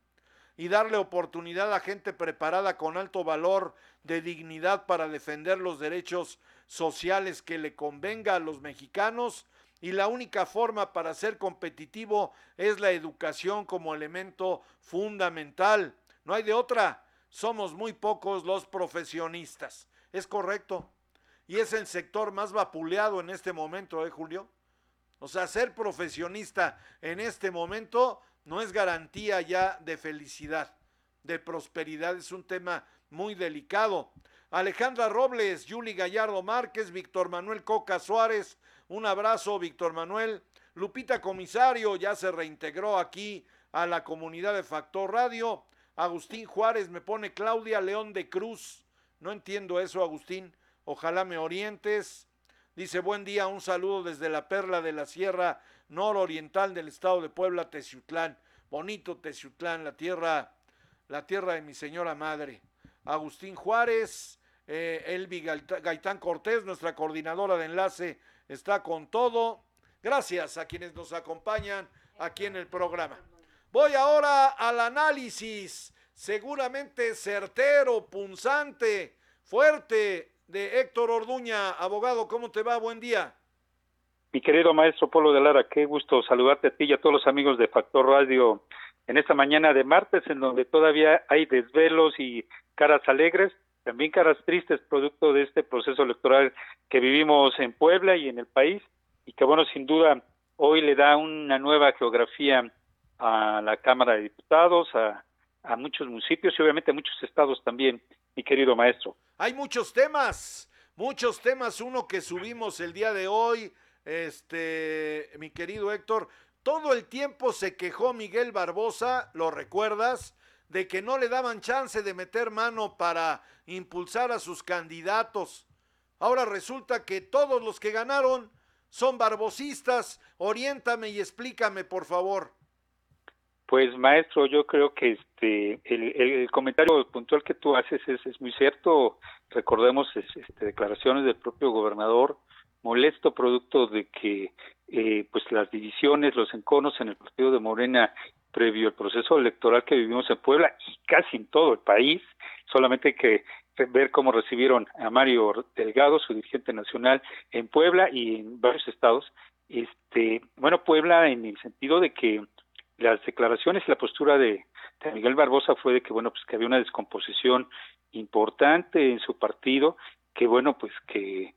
y darle oportunidad a gente preparada con alto valor de dignidad para defender los derechos sociales que le convenga a los mexicanos y la única forma para ser competitivo es la educación como elemento fundamental. No hay de otra. Somos muy pocos los profesionistas. Es correcto. Y es el sector más vapuleado en este momento, ¿eh, Julio? O sea, ser profesionista en este momento no es garantía ya de felicidad, de prosperidad. Es un tema muy delicado. Alejandra Robles, Yuli Gallardo Márquez, Víctor Manuel Coca Suárez, un abrazo, Víctor Manuel. Lupita Comisario ya se reintegró aquí a la comunidad de Factor Radio. Agustín Juárez me pone Claudia León de Cruz. No entiendo eso, Agustín. Ojalá me orientes. Dice, buen día, un saludo desde la perla de la Sierra nororiental del estado de Puebla, Teciutlán. Bonito Teciutlán, la tierra, la tierra de mi señora madre. Agustín Juárez, eh, Elvi Gaitán Cortés, nuestra coordinadora de enlace, está con todo. Gracias a quienes nos acompañan aquí en el programa. Voy ahora al análisis, seguramente certero, punzante, fuerte, de Héctor Orduña. Abogado, ¿cómo te va? Buen día. Mi querido maestro Polo de Lara, qué gusto saludarte a ti y a todos los amigos de Factor Radio en esta mañana de martes, en donde todavía hay desvelos y caras alegres, también caras tristes, producto de este proceso electoral que vivimos en Puebla y en el país, y que, bueno, sin duda, hoy le da una nueva geografía a la Cámara de Diputados, a, a muchos municipios y obviamente a muchos estados también, mi querido maestro. Hay muchos temas, muchos temas, uno que subimos el día de hoy, este, mi querido Héctor, todo el tiempo se quejó Miguel Barbosa, ¿lo recuerdas? De que no le daban chance de meter mano para impulsar a sus candidatos. Ahora resulta que todos los que ganaron son barbosistas. Oriéntame y explícame, por favor. Pues maestro, yo creo que este el, comentario puntual que tú haces es, es muy cierto. Recordemos este, declaraciones del propio gobernador molesto producto de que eh, pues las divisiones, los enconos en el partido de Morena previo al proceso electoral que vivimos en Puebla y casi en todo el país. Solamente que ver cómo recibieron a Mario Delgado, su dirigente nacional, en Puebla y en varios estados. Este, bueno, Puebla en el sentido de que las declaraciones y la postura de, Miguel Barbosa fue de que bueno pues que había una descomposición importante en su partido que bueno pues que